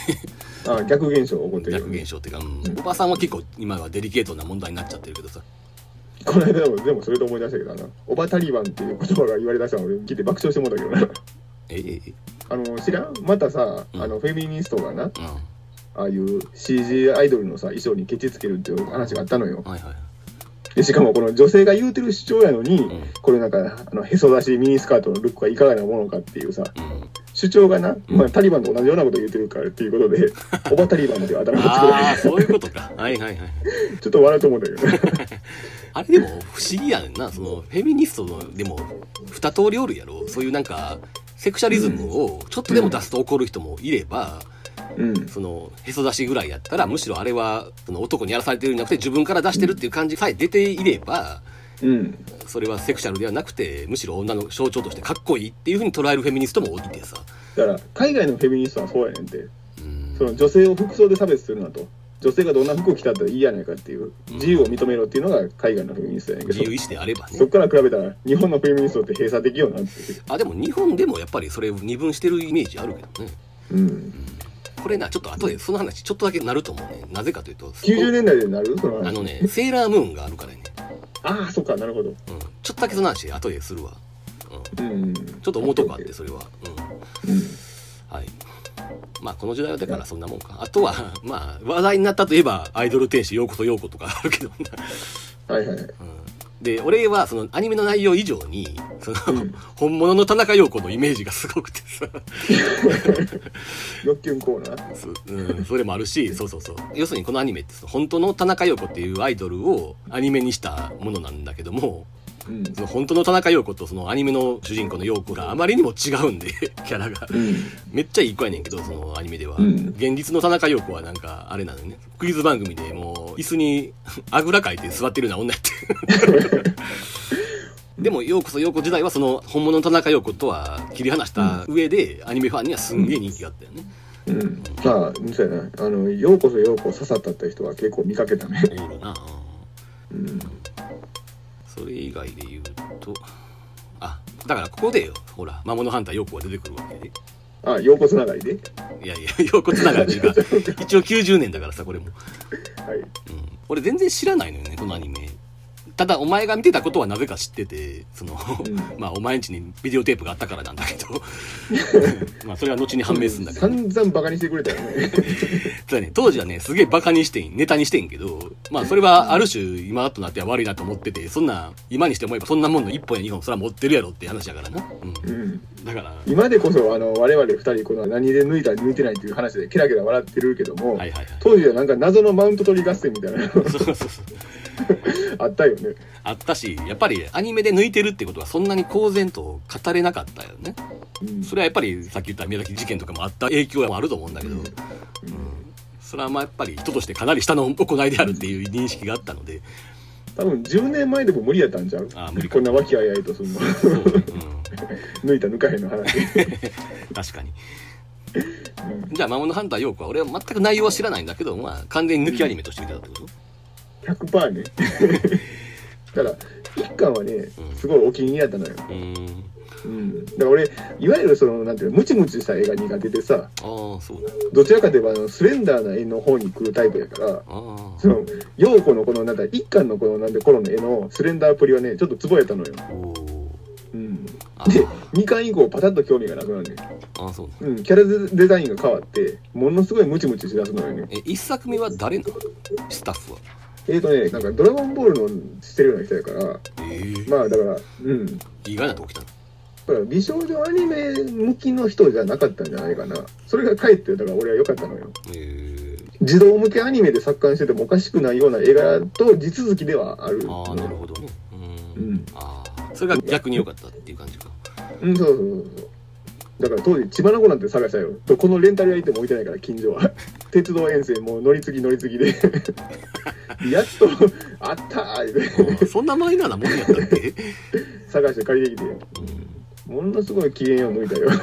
あ逆現象起こってるよ逆現象っていうか、うん。おばさんは結構今はデリケートな問題になっちゃってるけどさ。この間でもでもそれと思い出したけどな。オバタリバンっていう言葉が言われだしたの俺聞いて爆笑してもうたけどな。えええ。あの知らん？またさうん。あのフェミニストがなうんああいう CG アイドルのさ衣装にケチつけるっていう話があったのよ。はいはい。でしかもこの女性が言うてる主張やのに、ん。これなんかあのへそ出しミニスカートのルックはいかがなものかっていうさうん。主張がな、うん。まあ、タリバンと同じようなこと言ってるからっていうことで オバタリバンっていう頭がつけあらあそういうことか。はいはいはい。ちょっと笑うと思うんだけどね。あれでも不思議やねんな。そのフェミニストのでも二通りおるやろ。そういうなんかセクシャリズムをちょっとでも出すと怒る人もいれば、うん。そのへそ出しぐらいやったらむしろあれはその男にやらされてるんじゃなくて自分から出してるっていう感じさえ出ていればうん。それはセクシャルではなくてむしろ女の象徴としてかっこいいっていうふうに捉えるフェミニストもいてさ。だから海外のフェミニストはそうやねんって。うん。その女性を服装で差別するなと。女性がどんな服を着たっていいやないかっていう自由を認めろっていうのが海外のフェミニストやねんけど。自由意志であればね。そっから比べたら日本のフェミニストって閉鎖的よなって。あでも日本でもやっぱりそれ二分してるイメージあるけどね。うんこれなちょっと後でその話ちょっとだけなると思うね。なぜかというと90年代でなる？その話。あのねセーラームーンがあるからね、ああそっかなるほど。うん、ちょっとだけその話後でするわ、うん、うん。ちょっと思うとこあってそれは。うん。うん。はい。まあこの時代はだからそんなもんか。あとはまあ話題になったといえばアイドル天使ようこそようことかあるけど。なはいはい。うんで俺はそのアニメの内容以上にその、うん。本物の田中陽子のイメージがすごくてさ。欲求コーナー？そ,、うん、それもあるしそうそうそう。要するにこのアニメって本当の田中陽子っていうアイドルをアニメにしたものなんだけどもうん。その本当の田中陽子とそのアニメの主人公の陽子があまりにも違うんで キャラが。うん。めっちゃいい子やねんけどそのアニメでは、うん。現実の田中陽子はなんかあれなのよね。クイズ番組でもう椅子に あぐらかいて座ってるような女やって。でもようこそようこ時代はその本物の田中陽子とは切り離した上で、アニメファンにはすんげえ人気があったよね、うん。まあそうやなあのようこそようこ刺さったって人は結構見かけたね。おるなうんそれ以外で言うとあだからここでよほら魔物ハンター陽子が出てくるわけで。あようこつながりで？いやいや 陽子つながりが。一応90年だからさこれも。はい。うん、俺全然知らないのよねこのアニメただお前が見てたことはなぜか知っててその、うん。まあお前んちにビデオテープがあったからなんだけど。まあそれは後に判明するんだけど、散々バカにしてくれたよね。ただね。当時はねすげえバカにしてんネタにしてんけどまあそれはある種今となっては悪いなと思っててそんな今にして思えばそんなもんの1本や2本それは持ってるやろって話だからな、うん、うん。だから。今でこそあの我々二人この何で抜いた抜いてないっていう話でケラケラ笑ってるけども、はいはいはい。当時はなんか謎のマウント取り合戦みたいな。のそうそうそう あったよね。あったしやっぱりアニメで抜いてるってことはそんなに公然と語れなかったよね。うん。それはやっぱりさっき言った宮崎事件とかもあった影響もあると思うんだけど、うん。うん。それはまあやっぱり人としてかなり下の行いであるっていう認識があったので。多分10年前でも無理やったんちゃう？ああ無理か。こんな和気あいあいとすんの。そう、うん、抜いた抜かへんの話、確かに。うんじゃあ魔物ハンター陽子は俺は全く内容は知らないんだけどまあ完全に抜きアニメとして見てたってこと？100%ね。だから一巻はねすごいお気に入りやったのよ、うーん。うん、だから俺いわゆるそのなんていうのムチムチした絵が苦手でさああそう。だどちらかといえばあのスレンダーな絵の方に来るタイプやからああ。その陽子のこのなんだ一巻のこのなんで頃の絵のスレンダーっぷりはねちょっとツボやったのよ、うん、あ。で2巻以降パタッと興味がなくなるねああそうだ。うん、キャラデザインが変わってものすごいムチムチしだすのよね。え一作目は誰なのスタッフは？えーとねなんかドラゴンボールのしてるような人やから。ええまあだからうん。意外なとこ来たの。だから美少女アニメ向きの人じゃなかったんじゃないかな。それがかえってだから俺は良かったのよ。ええ児童向けアニメで作刊しててもおかしくないような映画と地続きではある。ああなるほどね。ううん。んああそれが逆に良かったっていう感じか。うんそうそうそうそうだから当時千葉の子なんて探したよ。とこのレンタル屋行っても置いてないから近所は。鉄道沿線もう乗り継ぎ乗り継ぎで。やっとあったー。ってそんなマイナーなもんやったっけ？探して借りてきてものすごい機嫌を抜いたよ。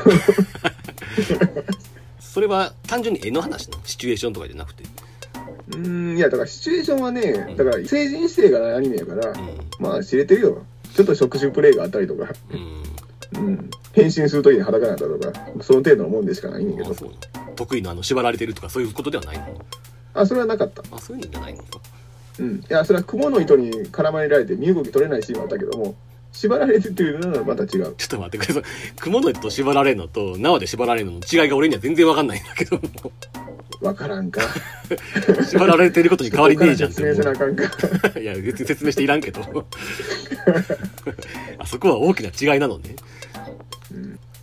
それは単純に絵の話の？シチュエーションとかじゃなくて。うーんいやだからシチュエーションはねだから成人指定がないアニメやから、うまあ知れてるよ。ちょっと触手プレイがあったりとか、んうん、変身する時に裸になったとか。その程度のもんでしかないんだけど。得意のあの縛られてるとかそういうことではないの？あそれはなかった。あそういうのじゃないの？かうん。いやそれは雲の糸に絡まれられて身動き取れないシーンはあったけども縛られてっていうのはまた違う。ちょっと待ってください。雲の糸と縛られるのと縄で縛られるのの違いが俺には全然わかんないんだけども。わからんか。縛られてることに変わりねえじゃん説明せなあ思かんか。う いや別に説明していらんけど。あそこは大きな違いなのね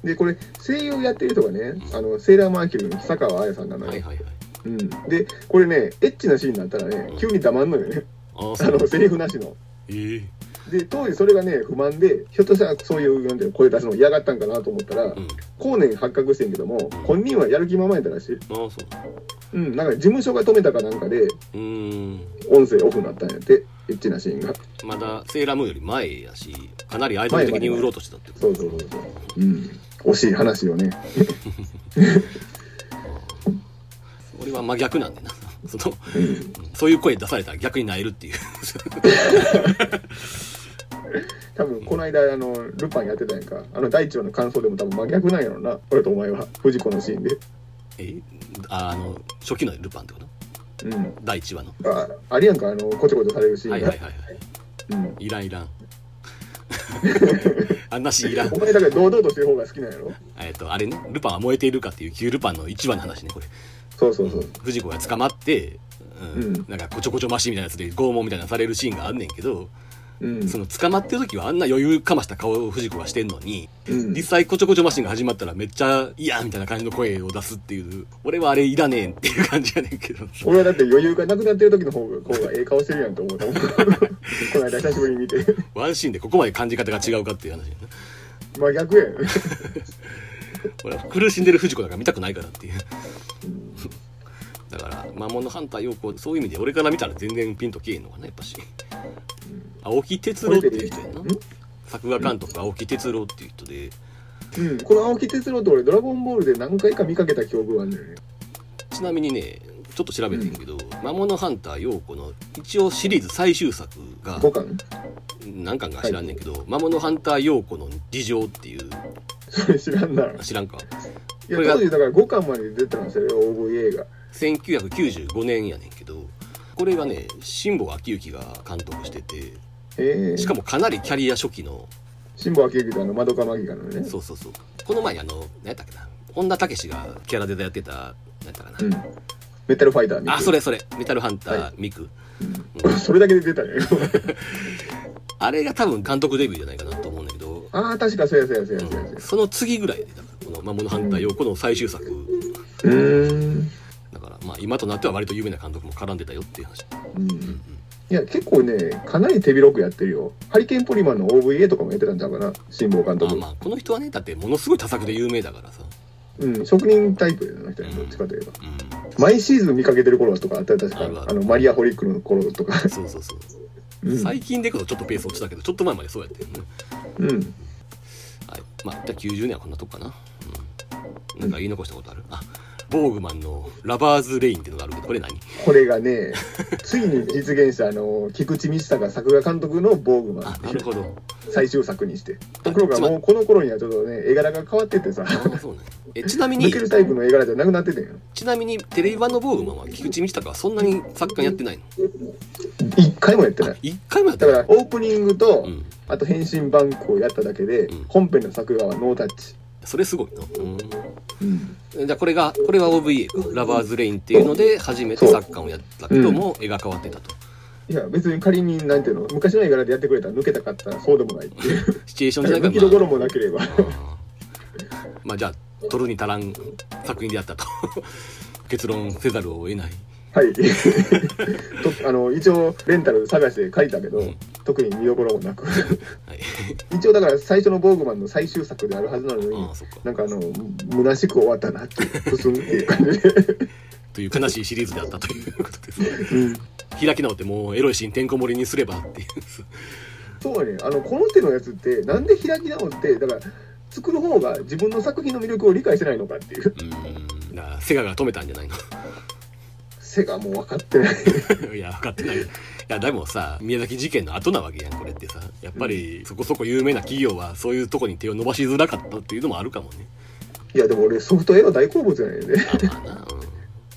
でこれ声優やってる人がねあのセーラーマーキュリーの久川綾さんなのよ、はいはいはい。うん、でこれねエッチなシーンになったらね急に黙んのよね。あのセリフなしの。ええ。で当時それがね不満でひょっとしたらそういう声出すの嫌がったんかなと思ったら、うん。後年発覚してんけども本人はやる気ままやったらしい、ああそう。うん、なんか事務所が止めたかなんかでうーん。音声オフになったんやってエッチなシーンが。まだセーラームーンより前やしかなりアイドル的に。売ろうとしてたってこと。そうそうそうそう。うん惜しい話よね。俺は真逆なんでな。そのうん。そういう声出されたら逆になえるっていう。多分この間あのルパンやってたやんか。あの第一話の感想でも多分真逆なんやろな。俺とお前は藤子のシーンで。え？ああの初期のルパンってこと？うん。第1話の。ああれやんか。あのこちょこちょされるシーンが、はいはいはいはい。うん、いらんいらん あんなしいらん。お前だから堂々としてる方が好きなんやろ？えっとあれねルパンは燃えているかっていう旧ルパンの1話の話ねこれ。そうそうそう。藤子が捕まって、うんうん。なんかこちょこちょマシみたいなやつで拷問みたいなのされるシーンがあんねんけど、うん。その捕まってる時はあんな余裕かました顔を藤子がしてんのに、うん。実際こちょこちょマシンが始まったらめっちゃ嫌みたいな感じの声を出すっていう俺はあれいらねえっていう感じやねんけど。俺はだって余裕がなくなってる時の方が方がええ顔してるやんと思ったもんこの間久しぶりに見て。ワンシーンでここまで感じ方が違うかっていう話やな真逆やん。俺は苦しんでる藤子なんか見たくないからっていうだから魔物ハンター陽子そういう意味で俺から見たら全然ピンとけえんのかなやっぱし。青木哲郎っていう人やな。作画監督青木哲郎っていう人で。うん、この青木哲郎って俺ドラゴンボールで何回か見かけた記憶があるんだよね。ちなみにねちょっと調べてんけど「魔物ハンター陽子」の一応シリーズ最終作が5巻？何巻か知らんねんけど「魔物ハンター陽子の事情」っていう。それ知らんなあ知らんか。いや当時だから5巻まで出てたんですよ OV 映画1995年やねんけどこれがね辛坊昭之が監督しててええ。しかもかなりキャリア初期の辛坊明之とあのマドカマギカのね。そうそうそう。この前にあの何やったっけな？本田武史がキャラでやってた何やったかな、うん。メタルファイターあそれそれ。メタルハンター、はミク。うん。それだけで出たね。あれが多分監督デビューじゃないかなと思うんだけど、ああ確かそうやそうやそうやそうや。そうやその次ぐらいでだからこの「魔物ハンター陽子」の最終作。うーんまあ今となっては割と有名な監督も絡んでたよっていう話。うん。いや結構ねかなり手広くやってるよ。ハリケーンポリマンの OVA とかもやってたんちゃうかな辛坊監督。まあまあこの人はねだってものすごい多作で有名だからさ。うん、職人タイプだな、人どっちかといえば。う毎シーズン見かけてる頃とかあったら確か。あるある。あの、マリア・ホリックの頃とか。んそうそうそう。うん。最近でこそちょっとペース落ちたけどちょっと前までそうやってるねうん。はい。まあじゃあ90年はこんなとこかな。うん。なんか言い残したことある？あボーグマンのラバーズ・レインっていうのがあるけどこれ何？これがね、ついに実現した、あの、菊池道隆作画監督のボーグマンなるほど最終作にして。ところがもうこの頃にはちょっとね、絵柄が変わってってさ、あそうねえちなみに抜けるタイプの絵柄じゃなくなっててんよ。ちなみにテレビ版のボーグマンは菊池道隆はそんなに作監やってないの？一回もやってない。一回もやってない？だから、オープニングとう、んあと変身バンクをやっただけでうん、本編の作画はノータッチ。それすごいな。うん。うんじゃあこれがこれは OVA か。ラバーズ・レインっていうので初めて作監をやったけども絵が変わってたと。いや、別に仮に、なんていうの、昔の絵柄でやってくれたら抜けたかったらそうでもないっていう。シチュエーションじゃない抜きどころもなければ。まあまあじゃあ取るに足らん作品であったと。結論せざるを得ないはい。とあの、一応、レンタル探して書いたけど、うん特に見どころもなく。はい 一応、だから最初のボーグマンの最終作であるはずなのになんかあの、虚しく終わったなっていう、ふすんっていう感じで。という悲しいシリーズであったということですねうん。開き直ってもうエロいシーンてんこ盛りにすればっていうそうね、あの、この手のやつって、なんで開き直って、だから、作る方が自分の作品の魅力を理解してないのかっていう。うんセガが止めたんじゃないの背がもう分かってない。いや分かってないいやでもさ宮崎事件の後なわけやんこれってさやっぱりそこそこ有名な企業はそういうとこに手を伸ばしづらかったっていうのもあるかもねいや、でも俺、ソフトエロ大好物やねんね。あまあ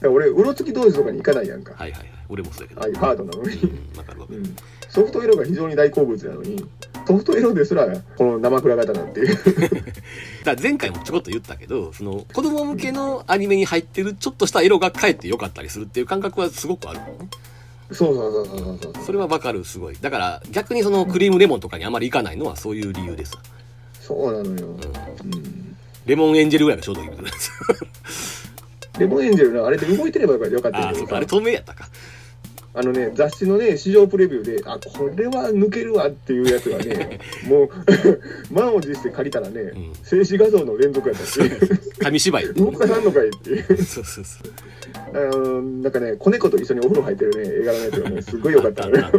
な、う俺、うろつき同士とかに行かないやんか。はいはいはい俺もそうやけどああいうハードなのに。うんわかるわかるうん。ソフトエロが非常に大好物なのに、ソフトエロですら、この生倉型なんていう。だ前回もちょこっと言ったけどその子供向けのアニメに入ってるちょっとした色がかえって良かったりするっていう感覚はすごくあるもんね。そうそうそうそうそうそれはわかるすごい。だから逆にそのクリームレモンとかにあまりいかないのはそういう理由です、そうなのよ。うん、うん。レモンエンジェルぐらいがちょうどいいみたいなレモンエンジェルな、あれで動いてればよかったんああそうか。あれ透明やったかあのね、雑誌のね、市場プレビューで、あ、これは抜けるわっていうやつがね、もう、満を持して借りたらね、ん。静止画像の連続やったし、紙芝居。動かさんのかいっていう。そうそうそう。あのなんかね、子猫と一緒にお風呂入ってるね、映画のやつがね、すっごい良かった。のよ。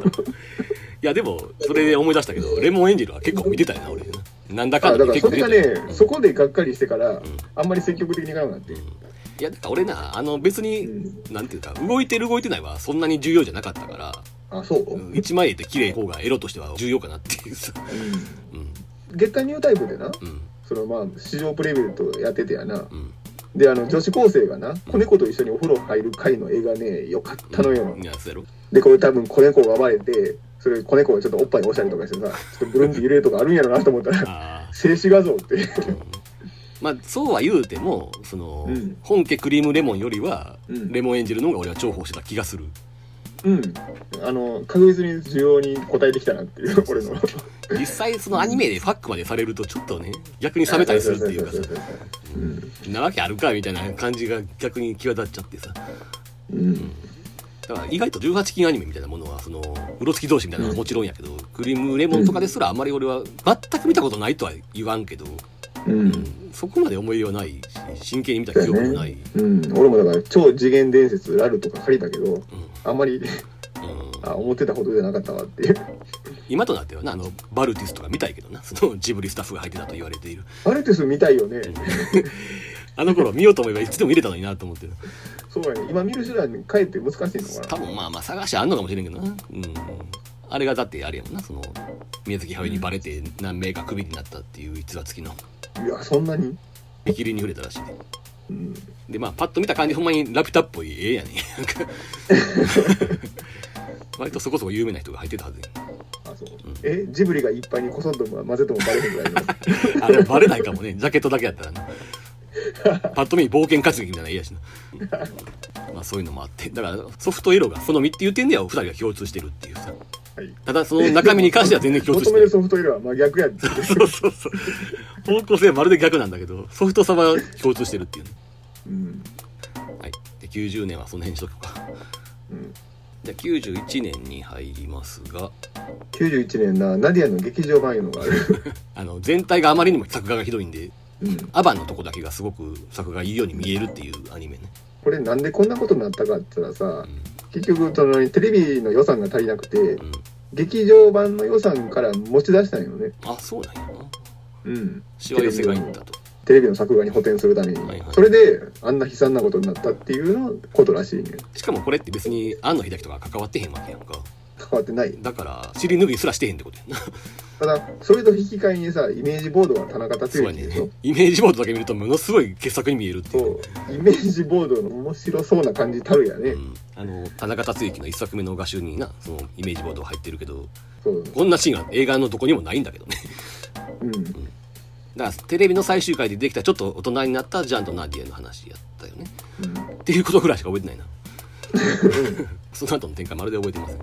いやでもそれで思い出したけどレモンエンジェルは結構見てたよな俺。なんだかあんだでだからそれがね、そこでがっかりしてから、あんまり積極的にいかなくなって。いやだから俺なあの別に、なんていうか動いてる動いてないはそんなに重要じゃなかったからあ、そう、うん一枚絵って綺麗方がエロとしては重要かなっていうさ。うん。月刊ニュータイプでな、うん。そのまあ、市場プレビューとやっててやな。うん。で、あの、女子高生がな、子猫と一緒にお風呂入る回の絵がね、良かったのよ。で、これ多分子猫が暴れて、それ子猫がちょっとおっぱい押したりとかしてさ、ちょっとブルンって揺れるとかあるんやろなと思ったら、あ静止画像って。まあそうは言うてもその、うん本家クリームレモンよりは、うんレモンエンジェルの方が俺は重宝してた気がするうん。あの、確実に需要に応えてきたなっていう、俺の。実際そのアニメでファックまでされるとちょっとね逆に冷めたりするっていうかさ。なわけあるかみたいな感じが逆に際立っちゃってさうん。だから意外と18禁アニメみたいなものはそのうろつき同士みたいなのはもちろんやけど、クリームレモンとかですらあんまり俺は全く見たことないとは言わんけど、うん。そこまで思いようないし真剣に見た記憶もない、うん。俺もだから、超次元伝説ラルとか借りたけど、あんまり、うん あ、思ってたほどじゃなかったわっていう。今となってはなあのバルティスとか見たいけどなそのジブリスタッフが入ってたと言われているアルティス見たいよね。あの頃見ようと思えばいつでも見れたのになと思ってるそうやね。今見る手段にかえって難しいのかな。多分まあまあ探しあんのかもしれんけどなうんあれがだってあれやもんな。その宮崎駿にバレて何名かクビになったっていう逸話付きの。いや、そんなに？見切りに触れたらしいねうん。でまあパッと見た感じほんまにラピュタっぽい絵やね 割とそこそこ有名な人が入ってたはずあ、そう。え、ジブリがいっぱいにこそっと混ぜてもバレへんぐらいの？あれバレないかもね。ジャケットだけやったらな。パッと見冒険活劇みたいな絵やしな。まあそういうのもあって。だからソフトエロが好みっていう点では2人が共通してるっていうさ。はい。ただその中身に関しては全然共通して求めるソフトエロは真逆やって。そうそうそう。方向性はまるで逆なんだけどソフトさは共通してるっていうね。うん。はい。で90年はその辺にしとくか。うん。じゃあ91年に入りますが。91年な、ナディアの劇場版いうのがある。あの全体があまりにも作画がひどいんでうん。アバンのとこだけがすごく作画がいいように見えるっていうアニメね、これなんでこんなことになったかって言ったらさう結局そのテレビの予算が足りなくて劇場版の予算から持ち出したんよね。あそうなんや。なうん。しわ寄せがいったと。テレビの作画に補填するために、はいはい。それであんな悲惨なことになったっていうのことらしいね。しかもこれって別に庵野秀明とか関わってへんわけやんか。関わってない。だから尻拭いすらしてへんってことやなただそれと引き換えにさイメージボードは田中達之でしょ？イメージボードだけ見るとものすごい傑作に見えるっていそう。うイメージボードの面白そうな感じたるやね、うん、あの田中達之の一作目の画集になそのイメージボード入ってるけど。こんなシーンが映画のどこにもないんだけどね。うん。だからテレビの最終回でできたちょっと大人になったジャンとナディエの話やったよね。うん。っていうことぐらいしか覚えてないな。その後の展開まるで覚えてません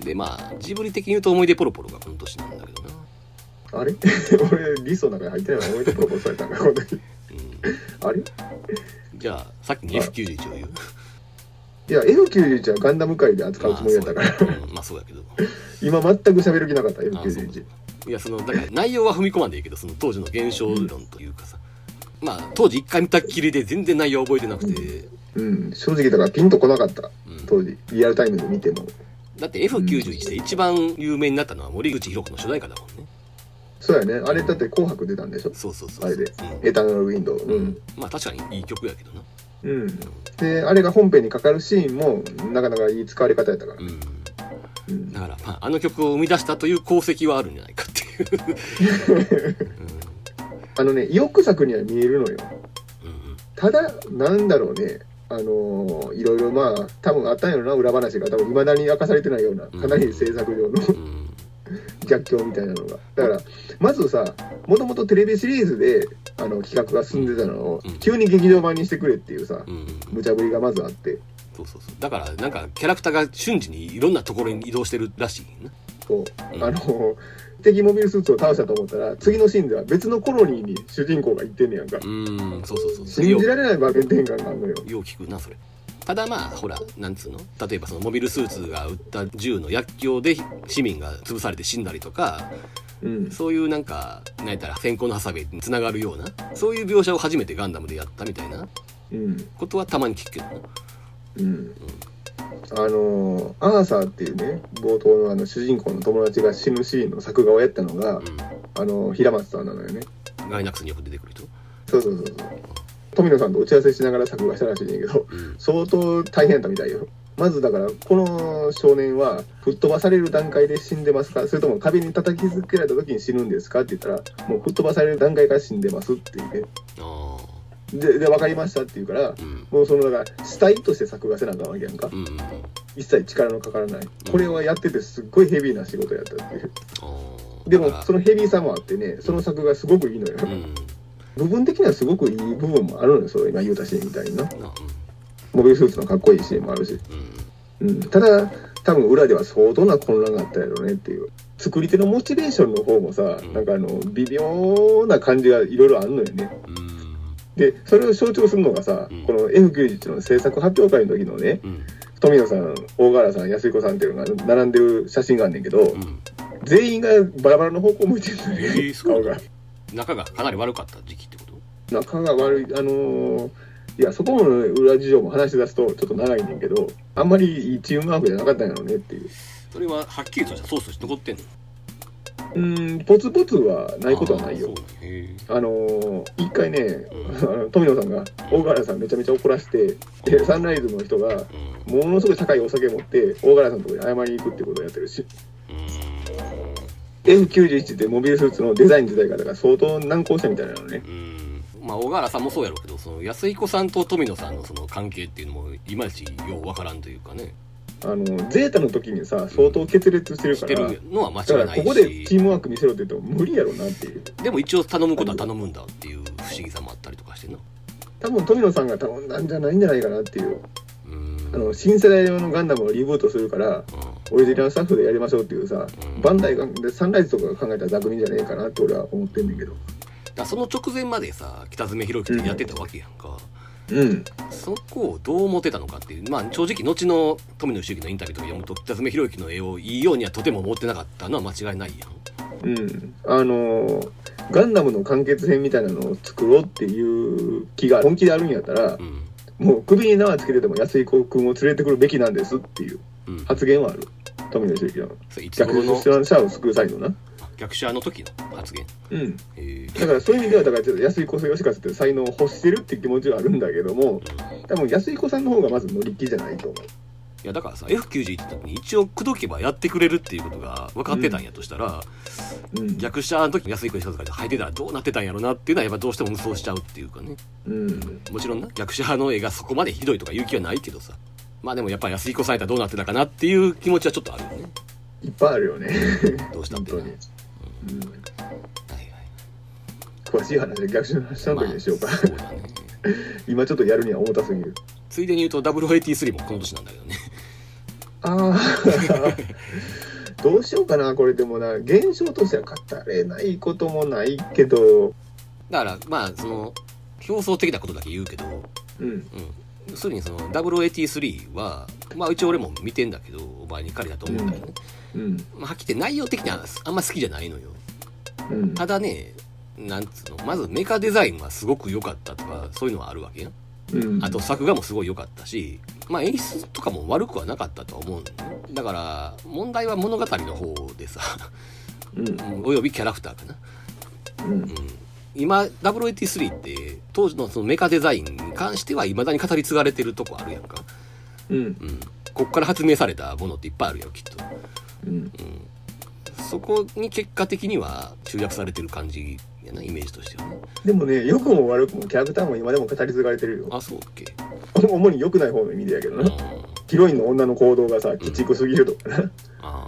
でまあジブリ的に言うと思い出ポロポロがこの年なんだけどな。あれ？俺リストの中に入ってないの覚えてプロポーズされたんかこの時うんあれじゃあさっきに F91 を言う。いや F91 はガンダム界で扱うつもりだったから、まあまあそうやけど。今全く喋る気なかったあそう F91 いやそのだから内容は踏み込まんでいいけどその当時の現象論というかさ、まあ当時一回見たっきりで全然内容覚えてなくて、うん。正直だからピンとこなかった。うん。当時。リアルタイムで見てもだって F91 で一番有名になったのは森口博子の主題歌だもんね。そうやね。あれだって紅白出たんでしょ？そうそうそうあれで。うん。エターナルウィンドウ。ううん。ん、まあ確かにいい曲やけどな。うん、であれが本編にかかるシーンもなかなかいい使われ方やったから。う、ん。うん。だから、まあ、あの曲を生み出したという功績はあるんじゃないかっていう、あのね意欲作には見えるのよ。うんうん。ただなんだろうねあのーいろいろまあ多分あったんやろな裏話が。多分未だに明かされてないようなかなり制作上のうん。逆境みたいなのが。だからまずさもともとテレビシリーズであの企画が進んでたのをうん。急に劇場版にしてくれっていうさ無茶ぶりがまずあって。そうそうそう。だからなんかキャラクターが瞬時にいろんなところに移動してるらしいな。こう、うん。あの敵モビルスーツを倒したと思ったら次のシーンでは別のコロニーに主人公が行ってんねやんか。うんそうそうそう。信じられない場面転換があるのよ。よう聞く。なそれ。ただまあほらなんつうの。例えばそのモビルスーツが撃った銃の薬莢で市民が潰されて死んだりとかうん。そういうなんか何やったら先行のハサウェイにつながるようなそういう描写を初めてガンダムでやったみたいなうん。ことはたまに聞くけどな。うんあのアーサーっていうね冒頭のあの主人公の友達が死ぬシーンの作画をやったのがうあの平松さんなのよね。んガイナックスによく出てくる人そうそうそうそう。富野さんと打ち合わせしながら作画したらしいねんけどうん。相当大変やったみたいよ。まずだからこの少年は吹っ飛ばされる段階で死んでますか？それとも壁に叩きつけられた時に死ぬんですか？って言ったらもう吹っ飛ばされる段階から死んでますって言ってああでで分かりましたって言うからうん。もうそのだから死体として作画せなあかんわけやんか。うん一切力のかからない。これはやっててすっごいヘビーな仕事やったっていう。でもそのヘビーさもあってねその作がすごくいいのよ、うん。部分的にはすごくいい部分もあるのよそう今言うたシーンみたいにな。なモビルスーツのかっこいいシーンもあるし、うん。ただ多分裏では相当な混乱があったやろうねっていう。作り手のモチベーションの方もさ、ん。なんかあの微妙な感じがいろいろあるのよね。うんでそれを象徴するのがさ、うん。この F91 の制作発表会の時のねうん。富野さん大河原さん安彦さんっていうのが並んでる写真があんねんけど、うん。全員がバラバラの方向向いてるのよ、えー顔が。仲がかなり悪かった時期ってこと？仲が悪いあのーいやそこも裏事情も話し出すとちょっと長いねんけどあんまりチームワークじゃなかったんやろうねっていう。それははっきりとしたソースとして残ってんの？うんポツポツはないことはないよ。あのー一回ね、富野さんが大河原さんめちゃめちゃ怒らせてでサンライズの人がものすごい高いお酒持って大河原さんのところに謝りに行くってことをやってるし。う F91 ってモビルスーツのデザイン自体がだから相当難航したみたいなのね。まあ小川原さんもそうやろうけどその安彦さんと富野さんのその関係っていうのもいまいちようわからんというかねあのゼータの時にさ相当決裂してるしからてるのは間だから違いないここでチしームワーク見せろって言っても無理やろなっていう。でも一応頼むことは頼むんだっていう不思議さもあったりとかしてな多分富野さんが頼んだんじゃないんじゃないかなっていう。うん。あの新世代用のガンダムをリブートするからオリジナルスタッフでやりましょうっていうさうん。バンダイがでサンライズとかが考えた座組じゃねえかなって俺は思ってんねんけど。だその直前までさ北爪宏之ってやってたわけやんか、うんそこをどう思ってたのかっていうまあ正直後の富野周樹のインタビューとか読むと北爪宏之の絵をいいようにはとても思ってなかったのは間違いないやんうん。あのーガンダムの完結編みたいなのを作ろうっていう気が本気であるんやったらう、んもう首に縄つけてても安井子君を連れてくるべきなんですっていううん発言はある。富野秀樹は。それいつ逆頃の？にシャアを救う際のな。逆者の時の発言うん。だからそういう意味では、だからちょっと安井子義和って才能を欲してるって気持ちはあるんだけども、多分安井子さんの方がまず乗り気じゃないと思う。いやだからさ F91 って時に一応口説けばやってくれるっていうことが分かってたんやとしたら、うん。逆者の時に安い子に一つが入ってたらどうなってたんやろなっていうのはやっぱどうしても無双しちゃうっていうかねうん。もちろんな逆者の絵がそこまでひどいとか言う気はないけどさまあでもやっぱり安彦さんやったらどうなってたかなっていう気持ちはちょっとあるよねいっぱいあるよね。どうしたってな本当に。うん。はいはい詳しい話で逆襲の話したの時にしようか。まあそうだね今ちょっとやるには重たすぎる。ついでに言うと0083もこの年なんだけどねああ。どうしようかな、これでもな、現象としては語れないこともないけど、だからまあその表層的なことだけ言うけどうん。うん要するにその0083はまあ一応俺も見てんだけどお前に借りだと思うんだけどね、うん。まあ、はっきり言って内容的にはあんま好きじゃないのようん。ただねなんつうのまずメカデザインはすごく良かったとかそういうのはあるわけようん。あと作画もすごい良かったしまあ演出とかも悪くはなかったとは思うんだから問題は物語の方でさ うん。およびキャラクターかなうん。うん今0083って当時のそのメカデザインに関してはいまだに語り継がれてるとこあるやんかうん。うんこっから発明されたものっていっぱいあるよきっとうん。そこに結果的には集約されてる感じやなイメージとしてはねでもね、良くも悪くもキャラクターも今でも語り継がれてるよ。あそうっけ？主に良くない方の意味でやけどうんな。ヒロインの女の行動がさ、鬼畜すぎるとかな。あ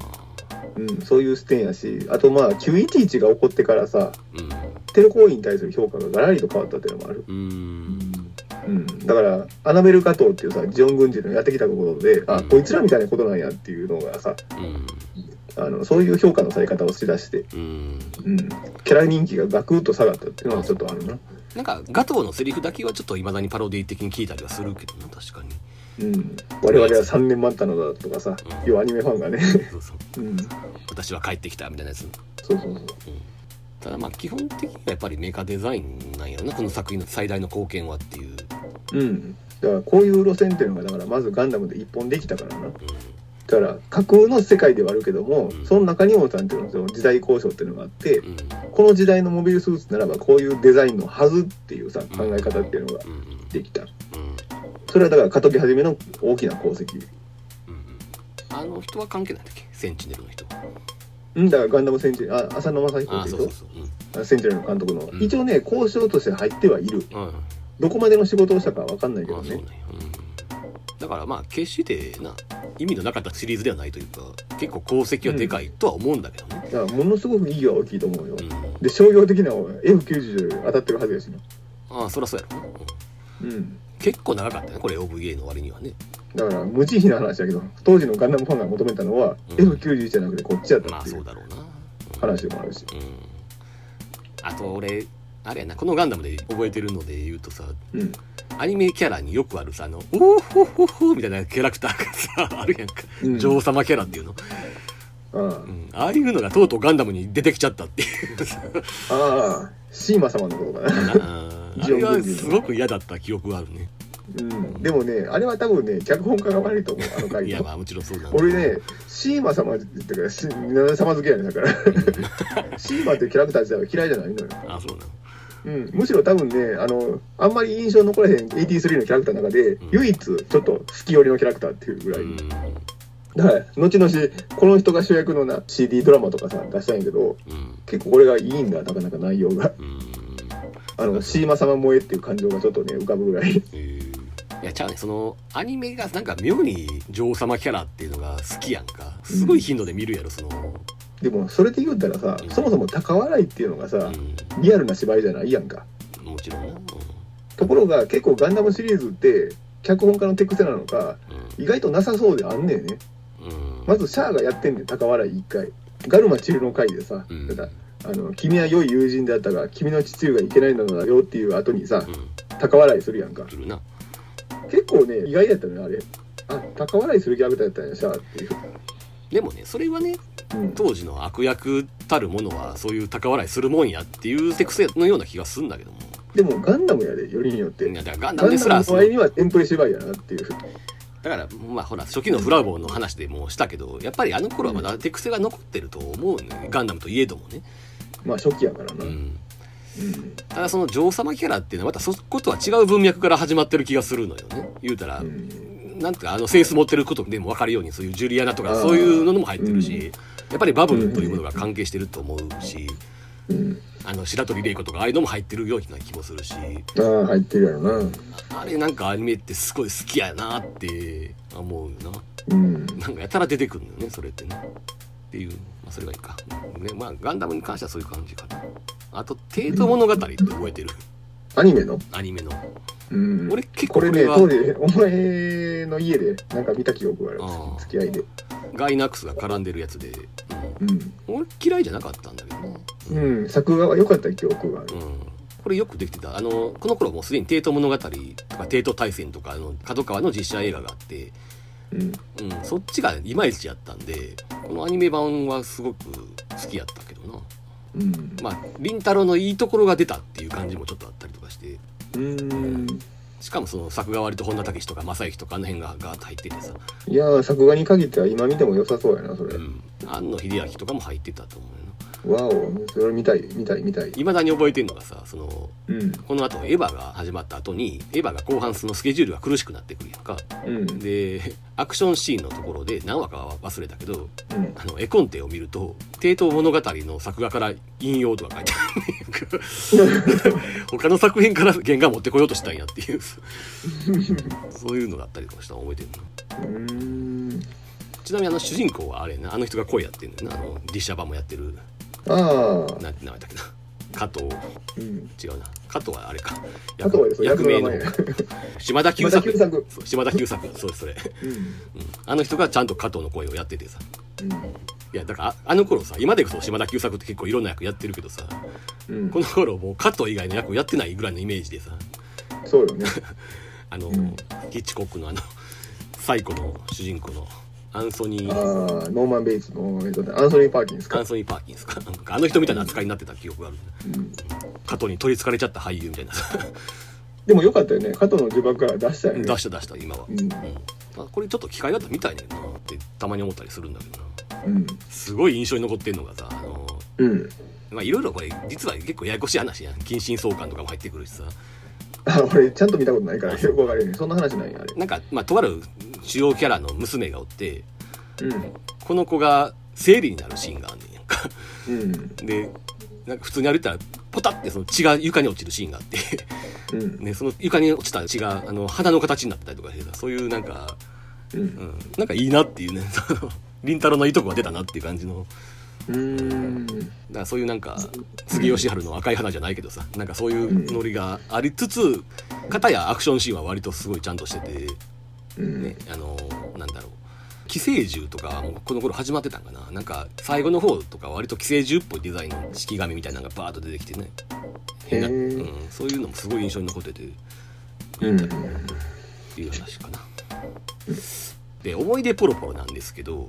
うん、そういう視点やし、あとまあ、911が起こってからさ、ーテロ行為に対する評価がガラリと変わったっていうのもある。うんうーん。うん、だからアナベル加藤っていうさジオン軍人のやってきたことで、あうん。こいつらみたいなことなんやっていうのがさうん。あのそういう評価のされ方をしだして、うん。うん、キャラ人気がガクッと下がったっていうのはちょっとあるな、なんかガトーのセリフだけはちょっといまだにパロディ的に聞いたりはするけどな確かに。うん、我々は3年待ったのだとかさ、うん。要はアニメファンがね、そうそう。うん、私は帰ってきたみたいなやつ。そうそうそう。ただまあ基本的にはやっぱりメカデザインなんやろなこの作品の最大の貢献はっていう、うん。だからこういう路線っていうのがだからまずガンダムで一本できたからな。うだから架空の世界ではあるけども、うん。その中にもんとその時代交渉っていうのがあって、んうん。この時代のモビルスーツならばこういうデザインのはずっていうさ考え方っていうのができた。うん。それはだから過渡期始めの大きな功績。うん。あの人は関係ないんだっけ？センチネルの人。うん。だからガンダムセンチあ浅野正彦あって人？そうそうそう。あセンチュリーの監督の、うん。一応ね交渉として入ってはいるどこまでの仕事をしたかは分かんないけどね。だからまあ決してな意味のなかったシリーズではないというか結構功績はでかいとは思うんだけどね、だからものすごく意義は大きいと思うよ、うん。で商業的な F90 当たってるはずやしなああそりゃそうやろな、うん。うん。結構長かったねこれ OVA の割にはね。だから無慈悲な話だけど当時のガンダムファンが求めたのは、うん。F91 じゃなくてこっちやったまあっていうそうだろうな、うん。話でもあるし。うん。あと俺あれやなこのガンダムで覚えてるので言うとさうん。アニメキャラによくあるさあの「おーほほほ」みたいなキャラクターがさ あるやんか、うん。女王様キャラっていうの、あうん、ああいうのがとうとうガンダムに出てきちゃったっていうさ。あああシーマ様のことかな。あれはすごく嫌だった記憶があるね。うん。でもねあれは多分ね脚本家が悪いと思うあの回いやのまあもちろんそうだ俺ねシーマ様って言ってからし七様好きやねんだから。シーマっていうキャラクター自体は嫌いじゃないのよ。あそうなのうん、むしろ多分ねあのあんまり印象残らへん83のキャラクターの中で、ん。唯一ちょっと好き寄りのキャラクターっていうぐらい、うん。だから後々この人が主役のな CD ドラマとかさ出したんやけどうん。結構これがいいんだ。なかなか内容が。うん。あのシーマ様萌えっていう感情がちょっとね浮かぶぐらい。えー。いやちゃうね。そのアニメがなんか妙に女王様キャラっていうのが好きやんか。すごい頻度で見るやろその、でもそれで言うたらさ、うん。そもそも高笑いっていうのがさ、うリアルな芝居じゃないやんか。ん、もちろん。な、うん。ところが結構ガンダムシリーズって脚本家の手癖なのか意外となさそうであんねんね。まずシャアがやってんねん高笑い一回。ガルマチルの回でさ、うん。だからあの君は良い友人であったが君の父上がいけないのだよっていう後にさうん。高笑いするやんか。いるな。結構ね意外やったねあれ。あ高笑いするキャラクターやったんやシャアっていう、でもねそれはねうん、当時の悪役たるものはそういう高笑いするもんやっていう手癖のような気がするんだけども。でもガンダムやでよりによって。いやだからガンダムですらダムの場合にはテンプレ芝居やなっていう。だからまあほら初期のフラウボーの話でもしたけどやっぱりあの頃はまだ手癖が残ってると思うね。ガンダムといえどもね、まあ初期やからな、うん。うん、ただその女王様キャラっていうのはまたそことは違う文脈から始まってる気がするのよね。言うたら、うんなんてあのセンス持ってることでも分かるようにそういうジュリアナとかそういうのも入ってるし、やっぱりバブルというものが関係してると思うし、うん。あの白鳥玲子とかああいうのも入ってるような気もするしああ入ってるやろな。あれなんかアニメってすごい好きやなって思うな。うん。なんかやたら出てくるのよねそれってね。っていう、まあ、それがいいか、ね、まあガンダムに関してはそういう感じかな。あと「帝都物語」って覚えてる？アニメの？アニメの。うん。俺結構これねは。当時お前の家でなんか見た記憶がある。付き合いで。ガイナックスが絡んでるやつで、うん。うん、俺嫌いじゃなかったんだけどねうん。作画は良かった記憶がある。うん。これよくできてた。あのこの頃もうすでに「帝都物語」とか「帝都大戦」とかあの角川の実写映画があって、うん。うん、そっちがいまいちやったんでこのアニメ版はすごく好きやったけどなうん。まあ凛太郎のいいところが出たっていう感じもちょっとあったりとかして。うん。しかもその作画割と本田武史とか正行とかあの辺がガーッと入っててさ、いやー作画に限っては今見ても良さそうやなそれ、うん、庵野秀明とかも入ってたと思うよなわおそれ見たい見たい見たい。いまだに覚えてるのがさそのうん。この後エヴァが始まった後にエヴァが後半そのスケジュールが苦しくなってくるやんか。うん。でアクションシーンのところで何話かは忘れたけどうん。あの絵コンテを見ると「帝都物語」の作画から引用とか書いてある 他の作品から原画持ってこようとしたんやっていう。そういうのがあったりとかしたの覚えてるの。うーん。ちなみにあの主人公はあれなあの人が声やってるんだよな。あの実写版もやってるああ。なんて名前だっけな。加藤。うん。違うな。加藤はあれか。役名の。役の名前。島田久作。島田久作。そう島田久作。そうそれ、うん。うん、あの人がちゃんと加藤の声をやっててさ。うん。いやだからああの頃さ今でこそ島田久作って結構いろんな役やってるけどさうん。この頃もう加藤以外の役をやってないぐらいのイメージでさ。そうよね。あの、ん。ヒッチコックのあのサイコの主人公のアンソニあーあノーマン・ベイツの、えっとね、アンソニー・パーキンスか？アンソニー・パーキンスか？なんかあの人みたいな扱いになってた記憶があるうん。加藤に取りつかれちゃった俳優みたいな。さでもよかったよね。加藤の呪縛から出したよね。出した出した今は、うん。うん。あこれちょっと機会があったら見たいねんなってたまに思ったりするんだけどな。うん。すごい印象に残ってんのがさあのうん。まあいろいろこれ実は結構ややこしい話やん。近親相関とかも入ってくるしさ。あ俺ちゃんと見たことないからよくわかるよね。そんな話ないあれ。なんかまあとある主要キャラの娘がおってうん。この子が生理になるシーンがあんねんやんか。うん。でなんか普通に歩いたらポタってその血が床に落ちるシーンがあってうん。ね、その床に落ちた血があの花の形になったりとかしてさそういうなんか、うん。うん、なんかいいなっていうね凛太郎のいいとこが出たなっていう感じのうーん。だからそういうなんか杉吉春の赤い花じゃないけどさなんかそういうノリがありつつ片やアクションシーンは割とすごいちゃんとしてて、うん。ね、あのなんだろう。寄生獣とかもこの頃始まってたんかな。なんか最後の方とか割と寄生獣っぽいデザインの式紙みたいなのがバーッと出てきてね。変な、へうーん、そういうのもすごい印象に残っててうん。っていう話かな。で思い出ポロポロなんですけど、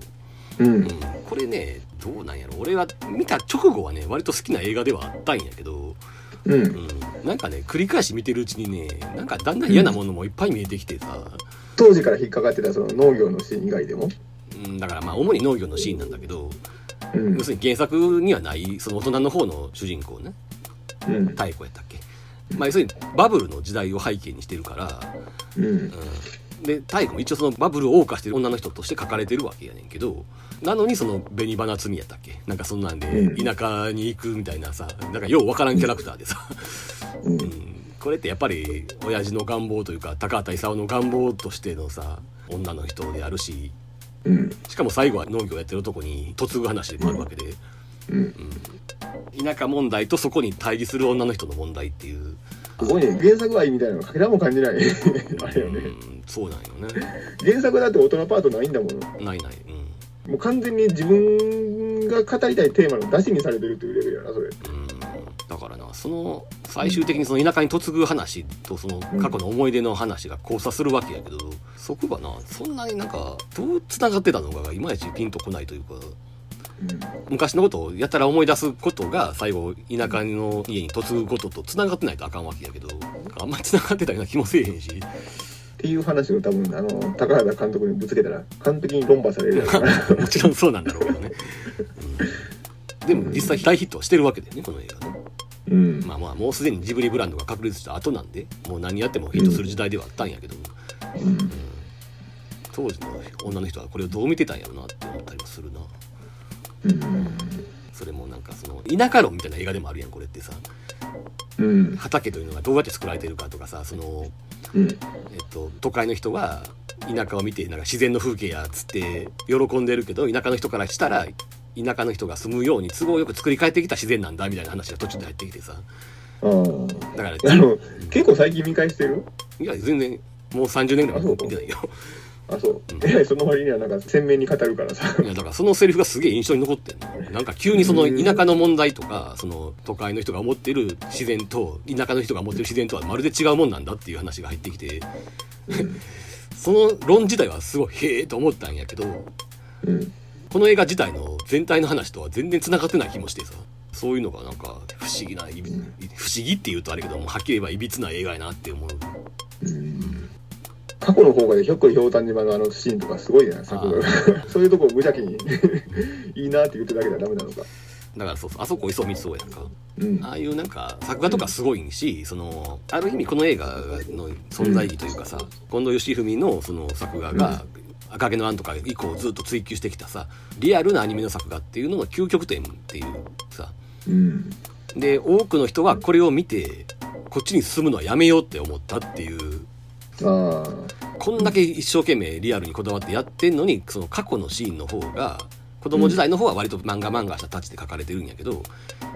ううん。ん、これねどうなんやろ。俺は見た直後はね割と好きな映画ではあったんやけど、うん。うん、なんかね繰り返し見てるうちにねなんかだんだん嫌なものもいっぱい見えてきてさ、当時から引っかかってたその農業のシーン以外でも。うん、だからまあ主に農業のシーンなんだけど、うん。要するに原作にはないその大人の方の主人公ね。うん。太鼓やったっけ、まあ、要するにバブルの時代を背景にしてるから、うん。うん、で太鼓も一応そのバブルを謳歌してる女の人として書かれてるわけやねんけどなのにその紅花摘みやったっけ？なんかそんなんでうん。田舎に行くみたいなさなんかようわからんキャラクターでさ、うん。うん、これってやっぱり親父の願望というか高畑勲の願望としてのさ女の人であるしうん。しかも最後は農業やってる男に嫁ぐ話でもあるわけで、うん。田舎問題とそこに対峙する女の人の問題っていう、すごいね原作愛みたいなのかけらも感じない。あれよね。うん、そうなんよね。原作だって大人パートないんだもんないない、うん、もう完全に自分が語りたいテーマの出しにされてるっていうレベルやなそれ。うん。だからなその最終的にその田舎に嫁ぐ話とその過去の思い出の話が交差するわけやけど、そこがなそんなになんかどうつながってたのかがいまいちピンとこないというか昔のことをやたら思い出すことが最後田舎の家に嫁ぐことと繋がってないとあかんわけやけどあんまり繋がってたような気もせえへんし。っていう話を多分あの高原監督にぶつけたら完璧に論破されるやろな。もちろんそうなんだろうけどね、うん、でも実際大ヒットはしてるわけだよねこの映画ね。うん。まあまあもうすでにジブリブランドが確立した後なんでもう何やってもヒットする時代ではあったんやけど、うん。当時の女の人はこれをどう見てたんやろなって思ったりもするな。うん。それもなんかその田舎論みたいな映画でもあるやんこれってさ。うん。畑というのがどうやって作られてるかとかさその、うん。えっと、都会の人は田舎を見てなんか自然の風景やっつって喜んでるけど田舎の人からしたら田舎の人が住むように都合よく作り変えてきた自然なんだみたいな話が途中で入ってきてさ。ああだからあの結構最近見返してる？いや全然もう30年ぐらい見てないよあそう。えらいその割にはなんか鮮明に語るからさ。いやだからそのセリフがすげえ印象に残ってんの。なんか急にその田舎の問題とかその都会の人が思ってる自然と田舎の人が思ってる自然とはまるで違うもんなんだっていう話が入ってきて。その論自体はすごいへえと思ったんやけどうん。この映画自体の全体の話とは全然繋がってない気もしてさ。そういうのがなんか不思議な不思議って言うとあれけどもはっきり言えばいびつな映画やなって思う。うん過去の方がでひょっこりひょうたん島のあのシーンとかすごいな作画 そういうとこを無邪気に いいなって言ってるだけではダメなのかだからそうそうあそこ磯見そうやんか。うん。ああいうなんか作画とかすごいし、そのある意味この映画の存在意義というかさ、近藤義文のその作画が「赤毛のアン」とか以降ずっと追求してきたさリアルなアニメの作画っていうのの究極点っていうさ。うん。で多くの人はこれを見てこっちに進むのはやめようって思ったっていうあこんだけ一生懸命リアルにこだわってやってんのにその過去のシーンの方が子供時代の方は割と漫画漫画したタッチで描かれてるんやけど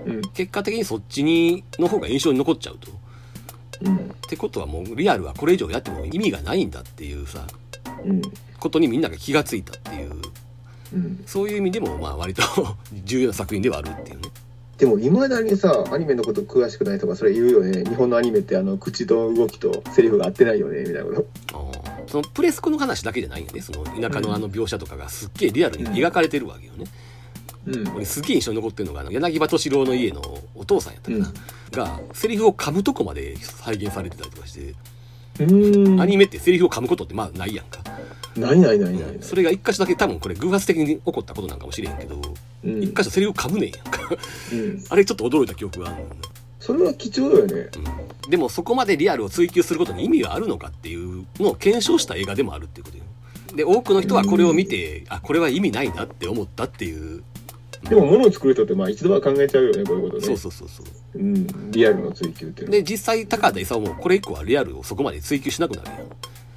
うん結果的にそっちにの方が印象に残っちゃうと。うんってことはもうリアルはこれ以上やっても意味がないんだっていうさうんことにみんなが気がついたっていうそういう意味でもまあ割と重要な作品ではあるっていうねでもいまだにさアニメのこと詳しくないとかそれ言うよね。日本のアニメってあの口と動きとセリフが合ってないよね。みたいなこと。そのプレスコの話だけじゃないよね。その田舎のあの描写とかがすっげえリアルに描かれてるわけよね、うん。俺すげえ印象に残ってるのがあの柳葉敏郎の家のお父さんやったかな、がセリフを噛むとこまで再現されてたりとかして、うん。アニメってセリフを噛むことってまあないやんか、ないないないないない。それが一箇所だけ多分これ偶発的に起こったことなんかもしれんけどうん。一箇所セリフ噛むねんやんか。うん。あれちょっと驚いた記憶があるそれは貴重だよね。うん。でもそこまでリアルを追求することに意味があるのかっていうのを検証した映画でもあるっていうことよ。で多くの人はこれを見て、あこれは意味ないなって思ったっていう、でも物を作る人ってまあ一度は考えちゃうよねこういうことね。そうそうそうそう。うん。リアルの追求っていうので実際高畑勲もこれ以降はリアルをそこまで追求しなくなるやん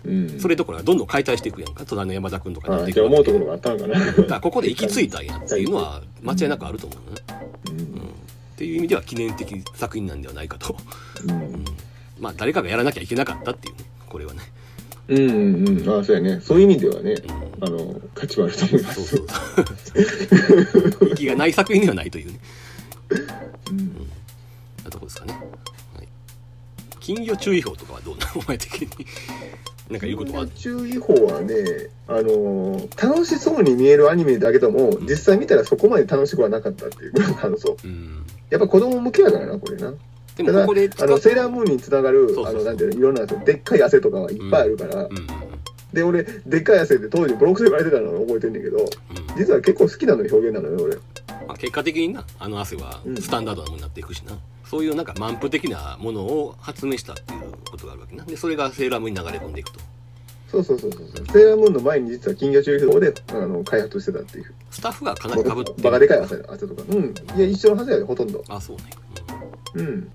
うん。それどころかどんどん解体していくやんか隣の山田君とかにって思うところがあったのかな。だからここで行き着いたんやっていうのは間違いなくあると思うね、ううん。ん、っていう意味では記念的作品なんではないかと、ううん。ん、まあ誰かがやらなきゃいけなかったっていうねこれはね、うんうんうん。ああそうやね。そういう意味ではねうん、あの価値はあると思います。そうそうそう。息がない作品ではないというね。うん。なとこですかね、はい、金魚注意報とかはどうなの？お前的になんか言うことは注意報はねあの楽しそうに見えるアニメだけども実際見たらそこまで楽しくはなかったっていう。感想う。ん。やっぱ子供向けやからなこれな。でもここで使あのセーラームーンにつながるあのなんていうのいろんなでっかい汗とかはいっぱいあるから、うん。うんで俺でっかい汗って当時ボロクソ言われてたのを覚えてんねんけどうん。実は結構好きなの表現なのよ俺まあ、結果的になあの汗はうん。スタンダードなものになっていくしな、そういうなんか満腹的なものを発明したっていうことがあるわけな。でそれがセーラームーンに流れ込んでいくと。そうそうそうそうそう。セーラームーンの前に実は金魚注意報であの開発してたっていう。スタッフがかなりかぶってる。バカでかい汗汗とか。うん。いや一緒のはずやでほとんど。あそうね、うん。うん、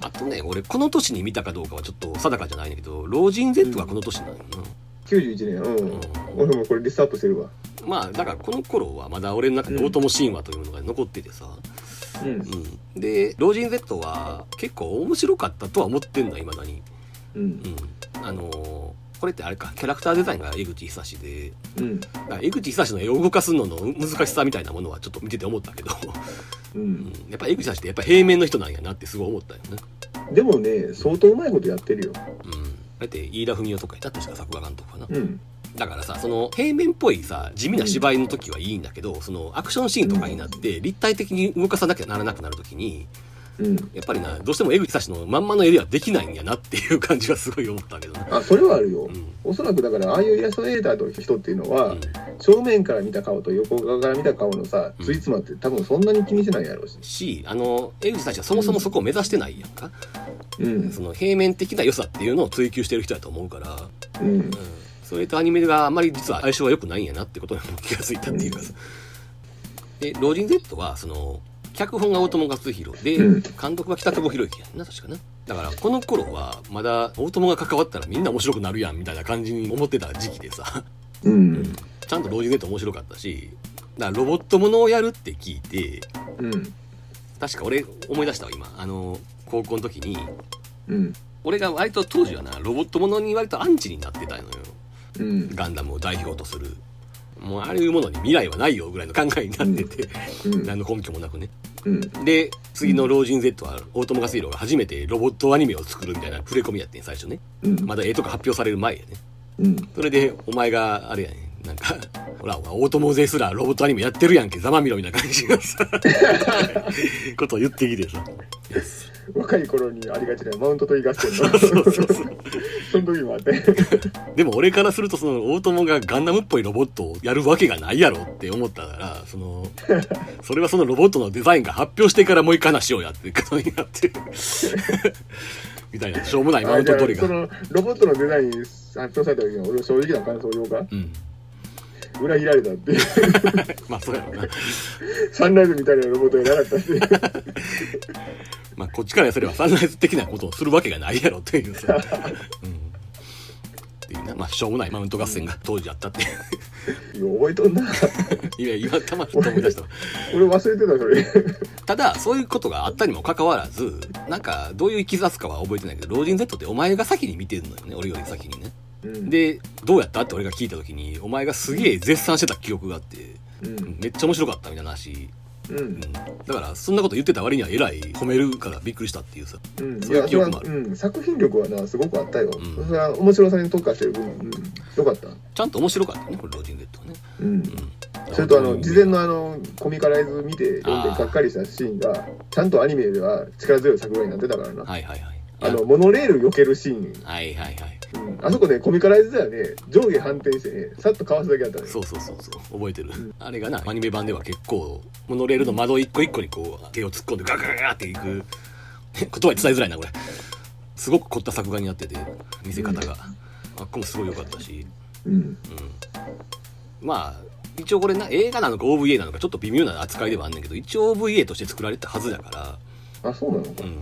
あとね俺この年に見たかどうかはちょっと定かじゃないんだけど老人 Z がこの年なのよ91年うん、うん。俺もこれリストアップしてるわ。な、まあだからこの頃はまだ俺の中で大友神話というものが残っててさ、うん。うん、で老人 Z は結構面白かったとは思ってんだいまだに、うん。うん、あのーこれってあれか。キャラクターデザインが江口久志で。うん。だから江口久志の絵を動かすのの難しさみたいなものはちょっと見てて思ったけど、ううんん、やっぱ江口久志ってやっぱ平面の人なんやなってすごい思ったよね、でもね相当うまいことやってるよ。うん、だって飯田文夫とかいた確か作画監督かな、うん。だからさその平面っぽいさ地味な芝居の時はいいんだけど、そのアクションシーンとかになって立体的に動かさなきゃならなくなる時にうん。やっぱりなどうしても江口久志のまんまの絵ではできないんやなっていう感じはすごい思ったけどな。あそれはあるよ、うん。おそらくだからああいうイラストレーターと人っていうのは、うん。正面から見た顔と横側から見た顔のさうん。ついつまって多分そんなに気にしないやろうし、しあの江口久志はそもそもそこを目指してないやんか、うん。その平面的な良さっていうのを追求してる人だと思うから、うん。うん、それとアニメがあんまり実は相性が良くないんやなってことにも気がついたっていうかさ。で「老人 Z」はその脚本が大友克洋で、うん。監督は北久保博之やんな確かな。だからこの頃はまだ大友が関わったらみんな面白くなるやんみたいな感じに思ってた時期でさ。うん。ちゃんと老人 Z 面白かったしだからロボットものをやるって聞いてうん。確か俺思い出したわ今。あの高校の時にうん。俺が割と当時はなロボットものに割とアンチになってたのよ。うん。ガンダムを代表とするもうああいうものに未来はないよぐらいの考えになってて、うん。何の根拠もなくね。うん。で次の「老人 Z」は大友克洋が初めてロボットアニメを作るみたいな触れ込みやってん最初ね。うん。まだ絵とか発表される前やね。うん。それでお前があれやねなんかほら大友ですらロボットアニメやってるやんけざまみろみたいな感じのさ ことを言ってきてさ。若い頃にありがちなマウント取り合戦の。そうそうそうその時もあって。でも俺からするとその大友がガンダムっぽいロボットをやるわけがないやろって思ったからそのそれはそのロボットのデザインが発表してからもう一回話しようやってことになって。みたいなしょうもないマウント取りが。そのロボットのデザイン発表された時の俺の正直な感想を言おうか。うん裏切られたって。い うまあそうやろうな。サンライズみたいなロボットじゃなかったって。い うまあこっちからすればサンライズ的なことをするわけがないやろっていう。さ、うん、っていうな。まあしょうもない。マウント合戦が当時あったって。い覚えとんな。いや今たまに思い出したわ。俺忘れてたそれ。ただそういうことがあったにもかかわらずなんかどういういきさつかは覚えてないけど老人 Z ってお前が先に見てるのよね。俺より先にねうん。でどうやった？って俺が聞いた時にお前がすげえ絶賛してた記憶があってうん。めっちゃ面白かったみたいな話、ううん。ん、だからそんなこと言ってた割にはえらい褒めるからびっくりしたっていうさうん、そういう記憶もある。うん、作品力はなすごくあったよ、うん。それは面白さに特化してる分、うん、よかった、ちゃんと面白かったねこれ老人 Z はね。うん。うん。それとあの事前のあのコミカライズ見て読んでがっかりしたシーンがちゃんとアニメでは力強い作画になってたからな、はいはいはいあのモノレール避けるシーン、はいはいはい。うん、あそこねコミカライズではね。上下反転してねさっとかわすだけあったねそうそうそうそう覚えてる、ん。あれがなアニメ版では結構モノレールの窓一個一個にこう手を突っ込んでガガガガっていく。言葉に伝えづらいなこれ。すごく凝った作画になってて見せ方が、あっこもすごい良かったし。うん。まあ一応これな映画なのか OVA なのかちょっと微妙な扱いではあんねんけど一応 OVA として作られたはずだかあそうなのうん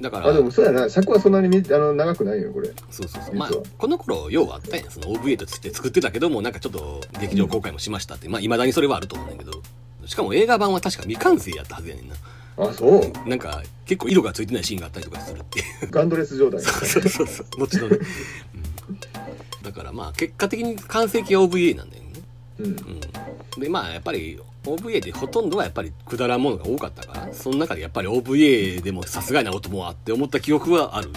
だからあでもそうやな。尺はそんなにみあの長くないよこれ。そうそうそう。まあこの頃要はあったんや。その OVA として作ってたけどもなんかちょっと劇場公開もしましたって、まあいまだにそれはあると思うんだけど。しかも映画版は確か未完成やったはずやねんな。あそう。なんか結構色がついてないシーンがあったりとかするっていう。ガンドレス状態。そうそうそう後のね、うん、だからまあ結果的に完成形は OVA なんだよね。うん。うん、でまあやっぱり OVA でほとんどはやっぱりくだらんものが多かったからその中でやっぱり OVA でもさすがな音もあって思った記憶はある。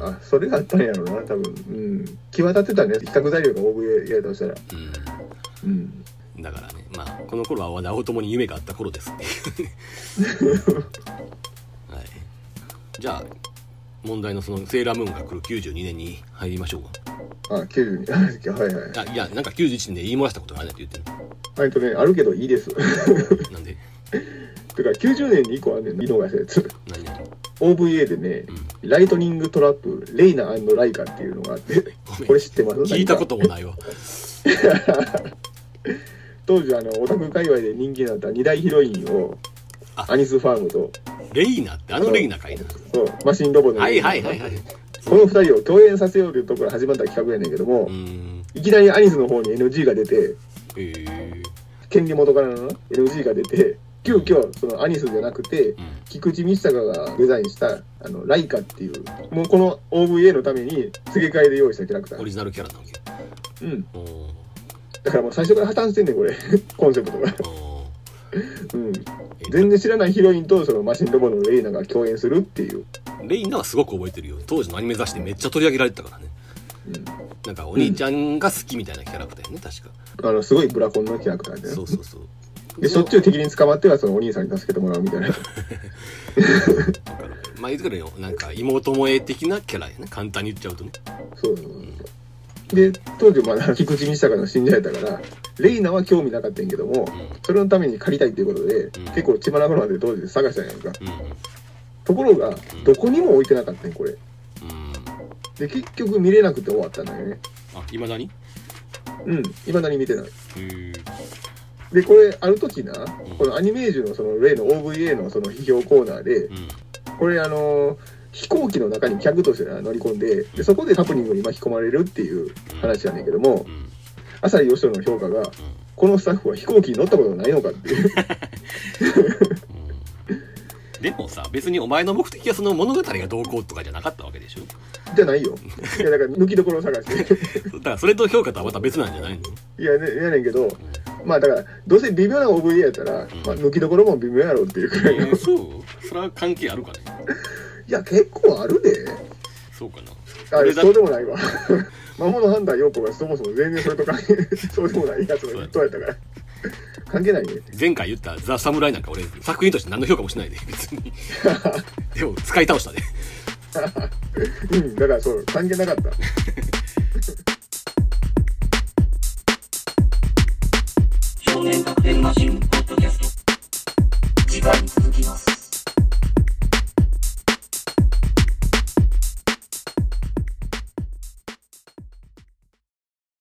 ああそれがあったんやろな多分。うん。際立ってたね比較材料が OVA やとしたら。ううん。んだからねまあこの頃はまだ大友に夢があった頃ですね。はい。じゃあ問題のそのセーラームーンが来る92年に入りましょう。あ92はいはい。かあいやなんか91年で言い漏らしたことがあるねって。言って割とねあるけどいいです。る なんで？てか90年に1個あんねん見逃したやつ。何々 OVA でね、ライトニングトラップレイナライカっていうのがあってこれ知ってます？聞いたこともないわ。当時あのオタク界隈で人気になった二大ヒロインをあアニス・ファームと。レイナってあのレイナかいな。そうマシンロボのはいはいはいはい。この二人を共演させようというところから始まった企画やねんけども、いきなりアニスの方に NG が出てえ。ー、権利元からのな NG が出て急遽そのアニスじゃなくてうん。菊池道隆がデザインしたあのライカっていうもうこの OVA のために付け替えで用意したキャラクター。オリジナルキャラなわけ？うん。だからもう最初から破綻してんねんこれ。コンセプトが。おうん。全然知らないヒロインとそのマシンロボのレイナが共演するっていう、レイナはすごく覚えてるよ。当時のアニメ雑誌でめっちゃ取り上げられてたからね。なんかお兄ちゃんが好きみたいなキャラクターやね確か。あのすごいブラコンのキャラクターでねそうそうそう。でしょっちゅう敵に捕まってはそのお兄さんに助けてもらうみたいな。まあ言うてくれよ。なんか妹萌え的なキャラやね。簡単に言っちゃうとね。そうそうそうで当時まだ菊池にしたから死んじゃえたからレイナは興味なかったんやけどもそれのために借りたいっていうことで、ん。結構血まなこなんで当時探したんやんか。ところがどこにも置いてなかったんこれ。うん。で結局見れなくて終わったんだよね。あいまだに？うんいまだに見てない。でこれある時な、このアニメージュのその例の OVA のその批評コーナーでうん。これあのー飛行機の中に客としてな乗り込んででそこでハプニングに巻き込まれるっていう話やねんけどもうん浅利義人の評価がこのスタッフは飛行機に乗ったことないのかっていう。うん。でもさ別にお前の目的はその物語がどうこうとかじゃなかったわけでしょ？じゃないよ。いやだから抜きどころを探して。だからそれと評価とはまた別なんじゃないの？いやねやねんけどまあだからどうせ微妙な OVA やったら、まあ、抜きどころも微妙やろっていうくらいの。うんそう。それは関係あるかねいや結構あるで。そうかな。あれそうでもないわ。魔物ハンター陽子がそもそも全然それと関係そうでもないやつの人やったか。ら関係ないね。前回言った「ザ・サムライ」なんか俺作品として何の評価もしないで別に。でも使い倒したね うんだからそう関係なかった。少年マシンポッドキャスト。次回に続きます。